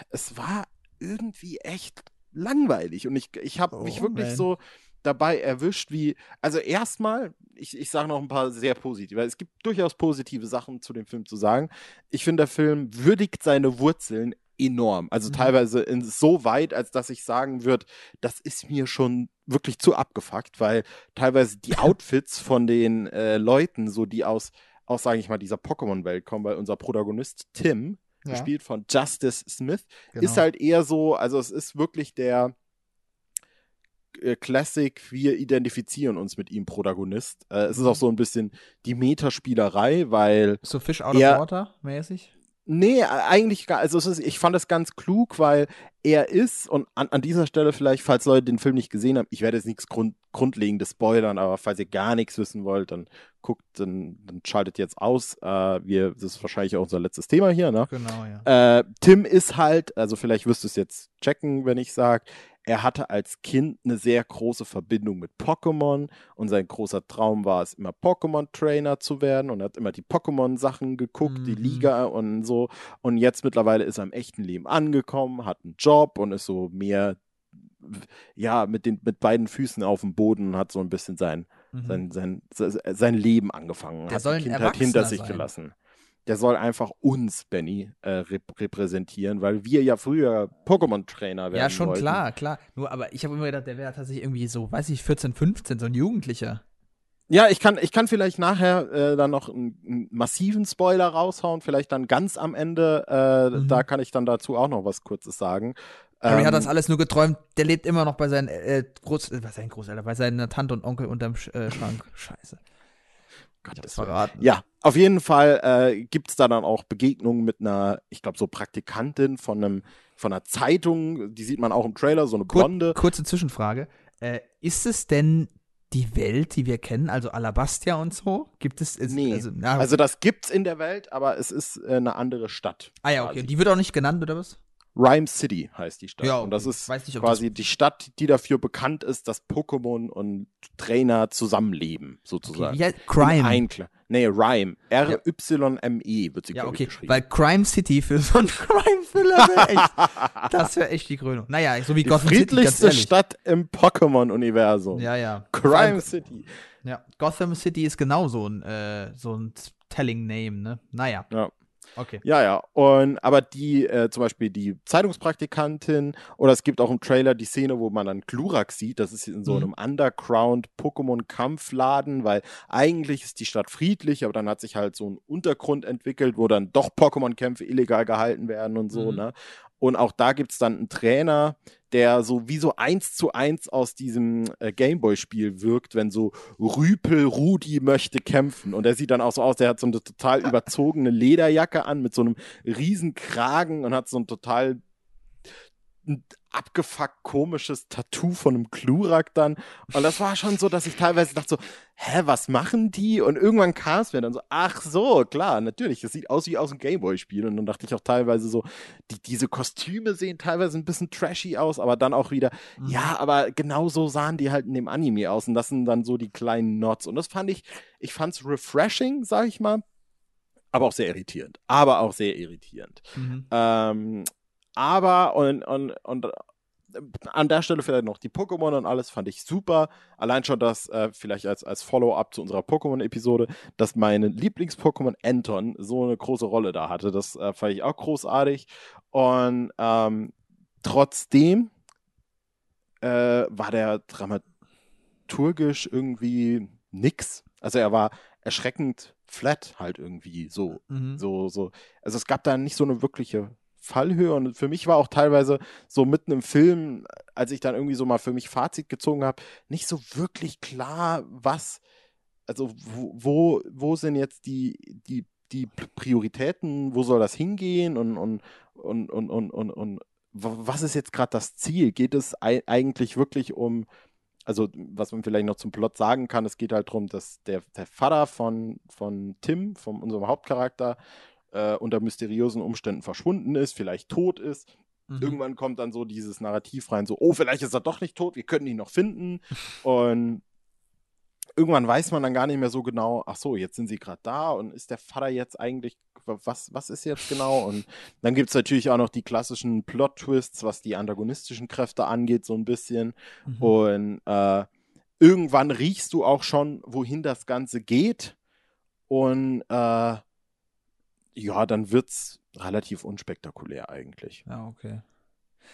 es war irgendwie echt langweilig und ich, ich habe Oh, mich wirklich man. so dabei erwischt, wie, also erstmal, ich, ich sage noch ein paar sehr positive, weil es gibt durchaus positive Sachen zu dem Film zu sagen. Ich finde, der Film würdigt seine Wurzeln enorm. Also Mhm. teilweise in, so weit, als dass ich sagen würde, das ist mir schon wirklich zu abgefuckt, weil teilweise die Outfits von den äh, Leuten, so die aus, aus sage ich mal, dieser Pokémon-Welt kommen, weil unser Protagonist Tim, Ja, gespielt von Justice Smith, genau. ist halt eher so, also es ist wirklich der Classic, wir identifizieren uns mit ihm Protagonist. Äh, es ist auch so ein bisschen die Metaspielerei, weil So Fish out of water mäßig. Nee, eigentlich gar, also ist, ich fand das ganz klug, weil er ist, und an, an dieser Stelle vielleicht, falls Leute den Film nicht gesehen haben, ich werde jetzt nichts Grund, Grundlegendes spoilern, aber falls ihr gar nichts wissen wollt, dann guckt, dann, dann schaltet jetzt aus. Äh, wir, das ist wahrscheinlich auch unser letztes Thema hier, ne? Genau, ja. Äh, Tim ist halt, also vielleicht wirst du es jetzt checken, wenn ich sage, er hatte als Kind eine sehr große Verbindung mit Pokémon und sein großer Traum war es, immer Pokémon-Trainer zu werden und er hat immer die Pokémon-Sachen geguckt, die Mhm. Liga und so. Und jetzt mittlerweile ist er im echten Leben angekommen, hat einen Job und ist so mehr, ja, mit, den, mit beiden Füßen auf dem Boden und hat so ein bisschen sein, Mhm. sein, sein, sein, Leben angefangen. Der hat soll die ein Kindheit hinter sich sein. gelassen. Der soll einfach uns, Benny, äh, rep repräsentieren, weil wir ja früher Pokémon-Trainer werden Ja, schon wollten. klar, klar. Nur, aber ich habe immer gedacht, der wäre tatsächlich irgendwie so, weiß ich, 14, 15, so ein Jugendlicher. Ja, ich kann, ich kann vielleicht nachher äh, dann noch einen, einen massiven Spoiler raushauen, vielleicht dann ganz am Ende. Äh, Mhm. Da kann ich dann dazu auch noch was Kurzes sagen. Harry Ähm, hat das alles nur geträumt. Der lebt immer noch bei seinen äh, Groß, äh, bei seinen Großeltern, bei seiner Tante und Onkel unterm Sch äh, Schrank. Scheiße. Gott, das verraten. Ja, auf jeden Fall äh, gibt es da dann auch Begegnungen mit einer, ich glaube, so Praktikantin von einem, von einer Zeitung, die sieht man auch im Trailer, so eine Kur blonde. kurze Zwischenfrage. Äh, ist es denn die Welt, die wir kennen, also Alabastia und so? Gibt es. Ist, Nee. Also, na, Also das gibt's in der Welt, aber es ist äh, eine andere Stadt. ah ja, okay. quasi. Und die wird auch nicht genannt, oder was? Rhyme City heißt die Stadt. Ja, Und das okay. ist nicht, quasi die Stadt, die dafür bekannt ist, dass Pokémon und Trainer zusammenleben, sozusagen. Okay, ja, Crime. Einklang. Nee, Rhyme. R-Y-M-E wird sie, Ja, okay. geschrieben. Weil Crime City für so einen Crime-Thriller wäre echt. das wäre echt die Krönung. Naja, so wie die Gotham City, friedlichste ehrlich. Stadt im Pokémon-Universum. Ja, ja. Crime City. Ja, Gotham City ist genau so ein, äh, so ein Telling Name, ne? Naja. Ja. Okay. Ja, ja. Und aber die, äh, zum Beispiel die Zeitungspraktikantin, oder es gibt auch im Trailer die Szene, wo man dann Glurak sieht. Das ist in so Mhm. einem Underground-Pokémon-Kampfladen, weil eigentlich ist die Stadt friedlich, aber dann hat sich halt so ein Untergrund entwickelt, wo dann doch Pokémon-Kämpfe illegal gehalten werden und so, Mhm. ne? Und auch da gibt es dann einen Trainer, der so wie so eins zu eins aus diesem äh, Gameboy-Spiel wirkt, wenn so Rüpel Rudi möchte kämpfen. Und der sieht dann auch so aus, der hat so eine total überzogene Lederjacke an mit so einem riesen Kragen und hat so ein total ein abgefuckt komisches Tattoo von einem Klurak dann. Und das war schon so, dass ich teilweise dachte so, hä, was machen die? Und irgendwann kam es mir dann so, ach so, klar, natürlich, das sieht aus wie aus einem Gameboy-Spiel. Und dann dachte ich auch teilweise so, die, diese Kostüme sehen teilweise ein bisschen trashy aus, aber dann auch wieder, Mhm. ja, aber genau so sahen die halt in dem Anime aus. Und das sind dann so die kleinen Nots. Und das fand ich, ich fand's refreshing, sag ich mal. Aber auch sehr irritierend. Aber auch sehr irritierend. Mhm. Ähm, aber und, und, und äh, an der Stelle vielleicht noch die Pokémon und alles fand ich super. Allein schon das, äh, vielleicht als, als Follow-up zu unserer Pokémon-Episode, dass mein Lieblings-Pokémon Anton so eine große Rolle da hatte. Das äh, fand ich auch großartig. Und ähm, trotzdem äh, war der dramaturgisch irgendwie nix. Also er war erschreckend flat halt irgendwie so Mhm. so, so. Also es gab da nicht so eine wirkliche Fallhöhe und für mich war auch teilweise so mitten im Film, als ich dann irgendwie so mal für mich Fazit gezogen habe, nicht so wirklich klar, was, also wo, wo, sind jetzt die, die, die Prioritäten, wo soll das hingehen und, und, und, und, und, und, und was ist jetzt gerade das Ziel? Geht es eigentlich wirklich um, also was man vielleicht noch zum Plot sagen kann, es geht halt darum, dass der, der Vater von, von Tim, von unserem Hauptcharakter, äh, unter mysteriösen Umständen verschwunden ist, vielleicht tot ist. Mhm. Irgendwann kommt dann so dieses Narrativ rein, so, oh, vielleicht ist er doch nicht tot, wir können ihn noch finden. Und irgendwann weiß man dann gar nicht mehr so genau, ach so, jetzt sind sie gerade da und ist der Vater jetzt eigentlich, was, was ist jetzt genau? Und dann gibt es natürlich auch noch die klassischen Plot-Twists, was die antagonistischen Kräfte angeht, so ein bisschen. Mhm. Und äh, irgendwann riechst du auch schon, wohin das Ganze geht. Und äh, ja, dann wird es relativ unspektakulär eigentlich. Ja, okay.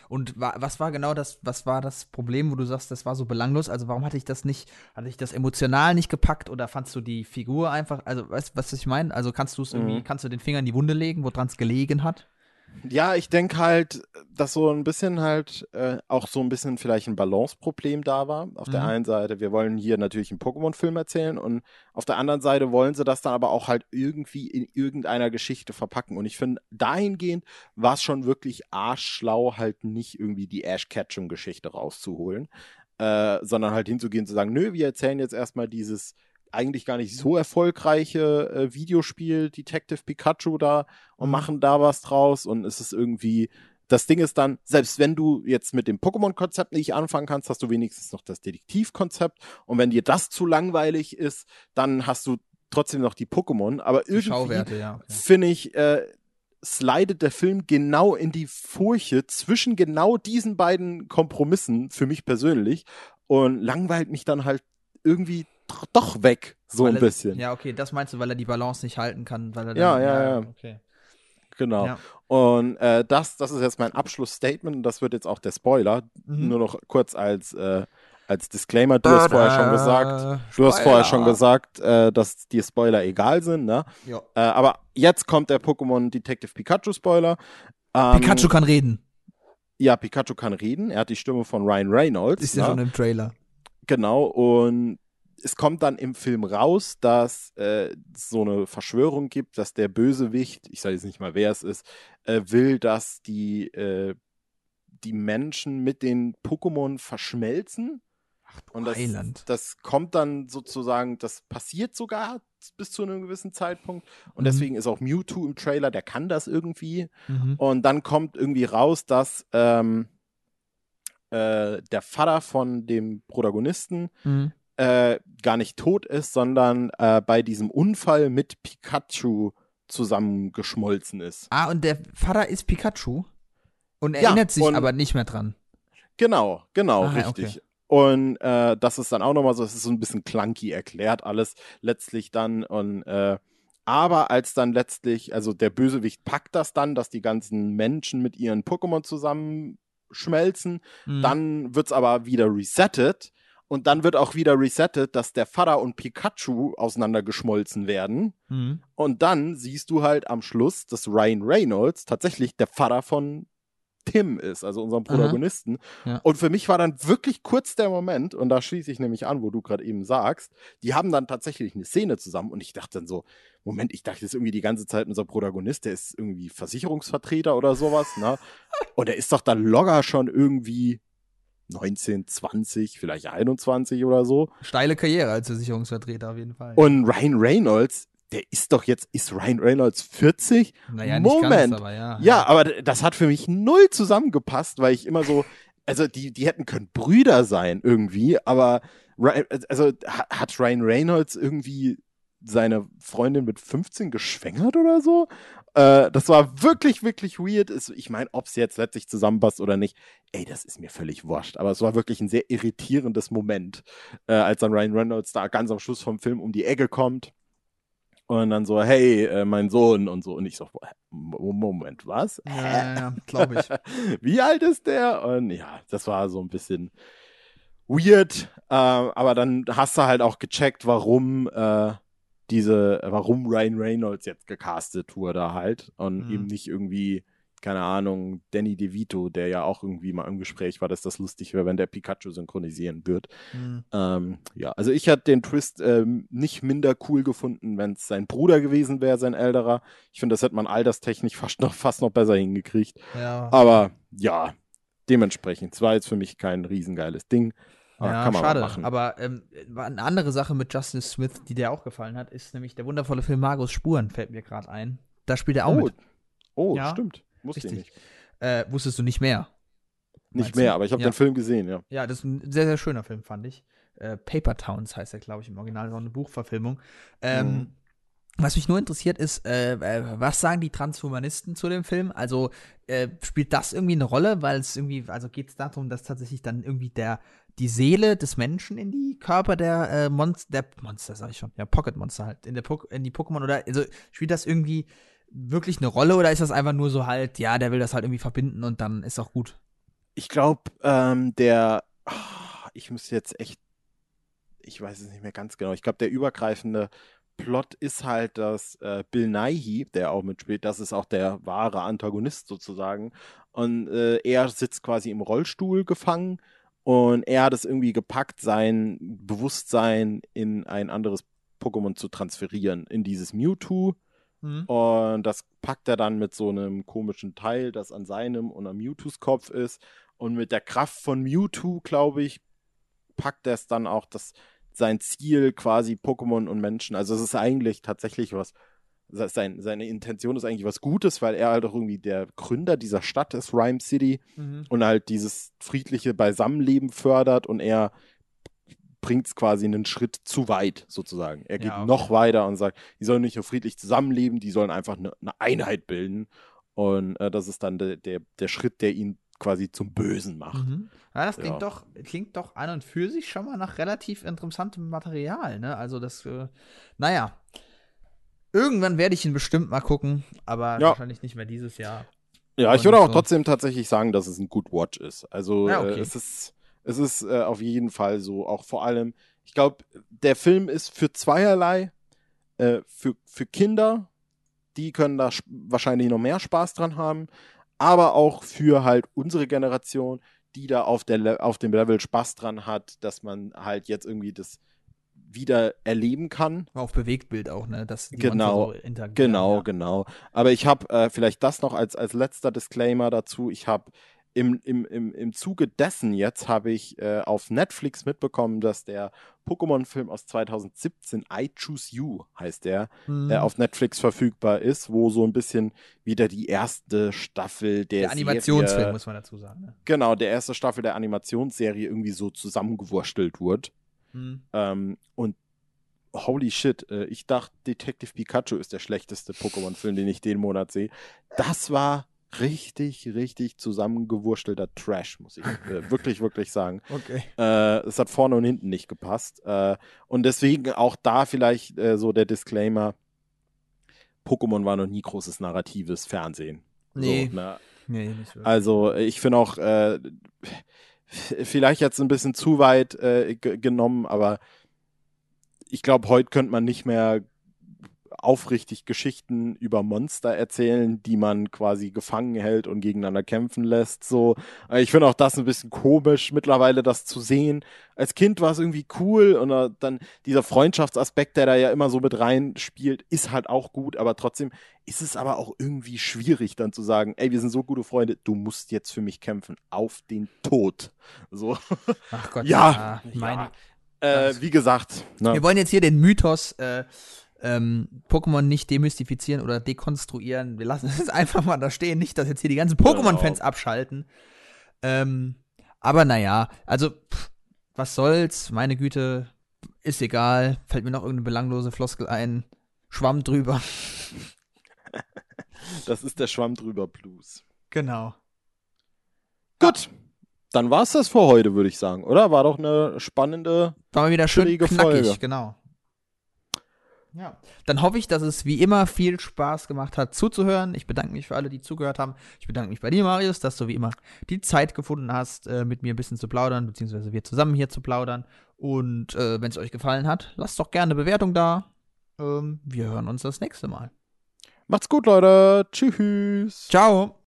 Und wa was war genau das, was war das Problem, wo du sagst, das war so belanglos? Also warum hatte ich das nicht, hatte ich das emotional nicht gepackt oder fandst du die Figur einfach, also weißt du, was ich meine? Also kannst du es irgendwie, mhm. kannst du den Finger in die Wunde legen, woran es gelegen hat? Ja, ich denke halt, dass so ein bisschen halt äh, auch so ein bisschen vielleicht ein Balanceproblem da war. Auf mhm. der einen Seite, wir wollen hier natürlich einen Pokémon-Film erzählen und auf der anderen Seite wollen sie das dann aber auch halt irgendwie in irgendeiner Geschichte verpacken. Und ich finde, dahingehend war es schon wirklich arschschlau, halt nicht irgendwie die Ash Ketchum-Geschichte rauszuholen, äh, sondern halt hinzugehen und zu sagen, nö, wir erzählen jetzt erstmal dieses eigentlich gar nicht so erfolgreiche äh, Videospiel Detective Pikachu da und mhm. machen da was draus und es ist irgendwie das Ding ist dann, selbst wenn du jetzt mit dem Pokémon-Konzept nicht anfangen kannst, hast du wenigstens noch das Detektiv-Konzept. Und wenn dir das zu langweilig ist, dann hast du trotzdem noch die Pokémon. Aber irgendwie ja, finde ich, äh, slidet der Film genau in die Furche zwischen genau diesen beiden Kompromissen für mich persönlich und langweilt mich dann halt irgendwie doch weg, so weil ein bisschen. Er, ja, okay, das meinst du, weil er die Balance nicht halten kann, weil er ja, dann, ja, ja, Okay. Genau. Ja. Und äh, das, das ist jetzt mein Abschlussstatement und das wird jetzt auch der Spoiler. Mhm. Nur noch kurz als, äh, als Disclaimer. Du hast vorher schon gesagt, du hast vorher schon gesagt, äh, dass die Spoiler egal sind, ne? Ja. Äh, aber jetzt kommt der Pokémon Detective Pikachu Spoiler. Ähm, Pikachu kann reden. Ja, Pikachu kann reden. Er hat die Stimme von Ryan Reynolds. Ist ja ne? schon im Trailer. Genau, und es kommt dann im Film raus, dass äh, so eine Verschwörung gibt, dass der Bösewicht, ich sage jetzt nicht mal, wer es ist, äh, will, dass die, äh, die Menschen mit den Pokémon verschmelzen. Ach, und das, das kommt dann sozusagen, das passiert sogar bis zu einem gewissen Zeitpunkt. Und mhm. deswegen ist auch Mewtwo im Trailer, der kann das irgendwie. Mhm. Und dann kommt irgendwie raus, dass ähm, äh, der Vater von dem Protagonisten mhm äh, gar nicht tot ist, sondern äh, bei diesem Unfall mit Pikachu zusammengeschmolzen ist. Ah, und der Vater ist Pikachu? Und erinnert ja, sich und aber nicht mehr dran. Genau, genau, ah, richtig. Okay. Und äh, das ist dann auch nochmal so, es ist so ein bisschen clunky erklärt alles letztlich dann. Und äh, aber als dann letztlich, also der Bösewicht packt das dann, dass die ganzen Menschen mit ihren Pokémon zusammenschmelzen, mhm. dann wird es aber wieder resettet und dann wird auch wieder resettet, dass der Vater und Pikachu auseinandergeschmolzen werden. Mhm. Und dann siehst du halt am Schluss, dass Ryan Reynolds tatsächlich der Vater von Tim ist, also unserem Protagonisten. Ja. Und für mich war dann wirklich kurz der Moment, und da schließe ich nämlich an, wo du gerade eben sagst, die haben dann tatsächlich eine Szene zusammen und ich dachte dann so, Moment, ich dachte jetzt irgendwie die ganze Zeit, unser Protagonist, der ist irgendwie Versicherungsvertreter oder sowas, ne? Und er ist doch dann locker schon irgendwie 19, 20, vielleicht 21 oder so. Steile Karriere als Versicherungsvertreter auf jeden Fall. Und Ryan Reynolds, der ist doch jetzt, ist Ryan Reynolds 40? Naja, Moment. Nicht ganz, aber ja. Ja, aber das hat für mich null zusammengepasst, weil ich immer so, also die, die hätten können Brüder sein irgendwie, aber also hat Ryan Reynolds irgendwie seine Freundin mit 15 geschwängert oder so? Äh, das war wirklich, wirklich weird. Ich meine, ob es jetzt letztlich zusammenpasst oder nicht, ey, das ist mir völlig wurscht. Aber es war wirklich ein sehr irritierendes Moment, äh, als dann Ryan Reynolds da ganz am Schluss vom Film um die Ecke kommt. Und dann so, hey, äh, mein Sohn und so. Und ich so, Moment, was? Ja, ja, glaube ich. Wie alt ist der? Und ja, das war so ein bisschen weird. Äh, aber dann hast du halt auch gecheckt, warum äh, diese, warum Ryan Reynolds jetzt gecastet wurde halt und mhm. eben nicht irgendwie keine Ahnung, Danny DeVito, der ja auch irgendwie mal im Gespräch war, dass das lustig wäre, wenn der Pikachu synchronisieren wird. Hm. Ähm, ja, also ich hatte den Twist ähm, nicht minder cool gefunden, wenn es sein Bruder gewesen wäre, sein älterer. Ich finde, das hätte man alterstechnisch fast noch, fast noch besser hingekriegt. Ja, Aber ja, dementsprechend. Es war jetzt für mich kein riesengeiles Ding. Aber ja kann man schade. machen. Aber ähm, eine andere Sache mit Justin Smith, die dir auch gefallen hat, ist nämlich der wundervolle Film Margus Spuren, fällt mir gerade ein. Da spielt er auch oh, mit. oh Ja, stimmt. Wusste ich nicht. Äh, wusstest du nicht mehr? Nicht mehr, du? aber ich habe Ja. den Film gesehen, ja. Ja, das ist ein sehr, sehr schöner Film, fand ich. Äh, Paper Towns heißt er, glaube ich, im Original, ist auch eine Buchverfilmung. Ähm, Mhm. Was mich nur interessiert ist, äh, äh, was sagen die Transhumanisten zu dem Film? Also äh, spielt das irgendwie eine Rolle, weil es irgendwie, also geht es darum, dass tatsächlich dann irgendwie der die Seele des Menschen in die Körper der äh, Monster, Monster sag ich schon, ja Pocket Monster halt in der Pok in die Pokémon oder also spielt das irgendwie wirklich eine Rolle oder ist das einfach nur so halt, ja, der will das halt irgendwie verbinden und dann ist auch gut. Ich glaube, ähm, der, ah, ich müsste jetzt echt, ich weiß es nicht mehr ganz genau. Ich glaube, der übergreifende Plot ist halt, dass äh, Bill Nighy, der auch mitspielt, das ist auch der wahre Antagonist sozusagen. Und äh, er sitzt quasi im Rollstuhl gefangen und er hat es irgendwie gepackt, sein Bewusstsein in ein anderes Pokémon zu transferieren, in dieses Mewtwo. Mhm. Und das packt er dann mit so einem komischen Teil, das an seinem und an Mewtwo's Kopf ist. Und mit der Kraft von Mewtwo, glaube ich, packt er es dann auch, dass sein Ziel quasi Pokémon und Menschen, also es ist eigentlich tatsächlich was, sein, seine Intention ist eigentlich was Gutes, weil er halt auch irgendwie der Gründer dieser Stadt ist, Rhyme City, Mhm. und halt dieses friedliche Beisammenleben fördert und er bringt es quasi einen Schritt zu weit, sozusagen. Er geht Ja, okay. noch weiter und sagt, die sollen nicht nur friedlich zusammenleben, die sollen einfach eine, eine Einheit bilden. Und äh, das ist dann der, der, der Schritt, der ihn quasi zum Bösen macht. Mhm. Ja, das klingt Ja. doch, klingt doch an und für sich schon mal nach relativ interessantem Material, ne? Also das, äh, naja. Irgendwann werde ich ihn bestimmt mal gucken, aber Ja. wahrscheinlich nicht mehr dieses Jahr. Ja, ich würde auch so. trotzdem tatsächlich sagen, dass es ein Good Watch ist. Also Ja, okay. äh, es ist, es ist äh, auf jeden Fall so, auch vor allem, ich glaube, der Film ist für zweierlei, äh, für, für Kinder, die können da wahrscheinlich noch mehr Spaß dran haben, aber auch für halt unsere Generation, die da auf, der Le auf dem Level Spaß dran hat, dass man halt jetzt irgendwie das wieder erleben kann. Auf Bewegtbild auch, ne? Dass die Genau, so Genau, ja. genau. Aber ich habe äh, vielleicht das noch als, als letzter Disclaimer dazu. Ich habe im, im, im, im Zuge dessen jetzt habe ich äh, auf Netflix mitbekommen, dass der Pokémon-Film aus 2017, I Choose You heißt der, Mhm. äh, auf Netflix verfügbar ist, wo so ein bisschen wieder die erste Staffel der, der Animationsfilm, Serie, muss man dazu sagen. Ne? genau, der erste Staffel der Animationsserie irgendwie so zusammengewurstelt wurde. Mhm. Ähm, und holy shit, äh, ich dachte, Detective Pikachu ist der schlechteste Pokémon-Film, den ich den Monat sehe. Das war richtig, richtig zusammengewurstelter Trash, muss ich äh, wirklich, wirklich sagen. Okay. Äh, es hat vorne und hinten nicht gepasst. Äh, und deswegen auch da vielleicht äh, so der Disclaimer: Pokémon war noch nie großes narratives Fernsehen. Nee. So, ne? Nee. Also ich finde auch, äh, vielleicht jetzt ein bisschen zu weit äh, ge- genommen, aber ich glaube, heute könnte man nicht mehr aufrichtig Geschichten über Monster erzählen, die man quasi gefangen hält und gegeneinander kämpfen lässt. So, Äh, ich finde auch das ein bisschen komisch mittlerweile, das zu sehen. Als Kind war es irgendwie cool und äh, dann dieser Freundschaftsaspekt, der da ja immer so mit rein spielt, ist halt auch gut, aber trotzdem ist es aber auch irgendwie schwierig dann zu sagen, ey, wir sind so gute Freunde, du musst jetzt für mich kämpfen, auf den Tod. So, Ach Gott, Ja, meine, äh, wie gesagt, ne? Wir wollen jetzt hier den Mythos äh, ähm, Pokémon nicht demystifizieren oder dekonstruieren. Wir lassen es einfach mal da stehen. Nicht, dass jetzt hier die ganzen Pokémon-Fans Genau. abschalten. Ähm, aber naja, also, pff, was soll's? Meine Güte, ist egal. Fällt mir noch irgendeine belanglose Floskel ein. Schwamm drüber. das ist der Schwamm drüber Blues. Genau. Gut, dann war's das für heute, würde ich sagen, oder? War doch eine spannende. War mal wieder schön knackig, Folge. genau. Ja. Dann hoffe ich, dass es wie immer viel Spaß gemacht hat zuzuhören. Ich bedanke mich für alle, die zugehört haben. Ich bedanke mich bei dir, Marius, dass du wie immer die Zeit gefunden hast, äh, mit mir ein bisschen zu plaudern, beziehungsweise wir zusammen hier zu plaudern. Und äh, wenn es euch gefallen hat, lasst doch gerne eine Bewertung da. Ähm, wir hören uns das nächste Mal. Macht's gut, Leute. Tschüss. Ciao.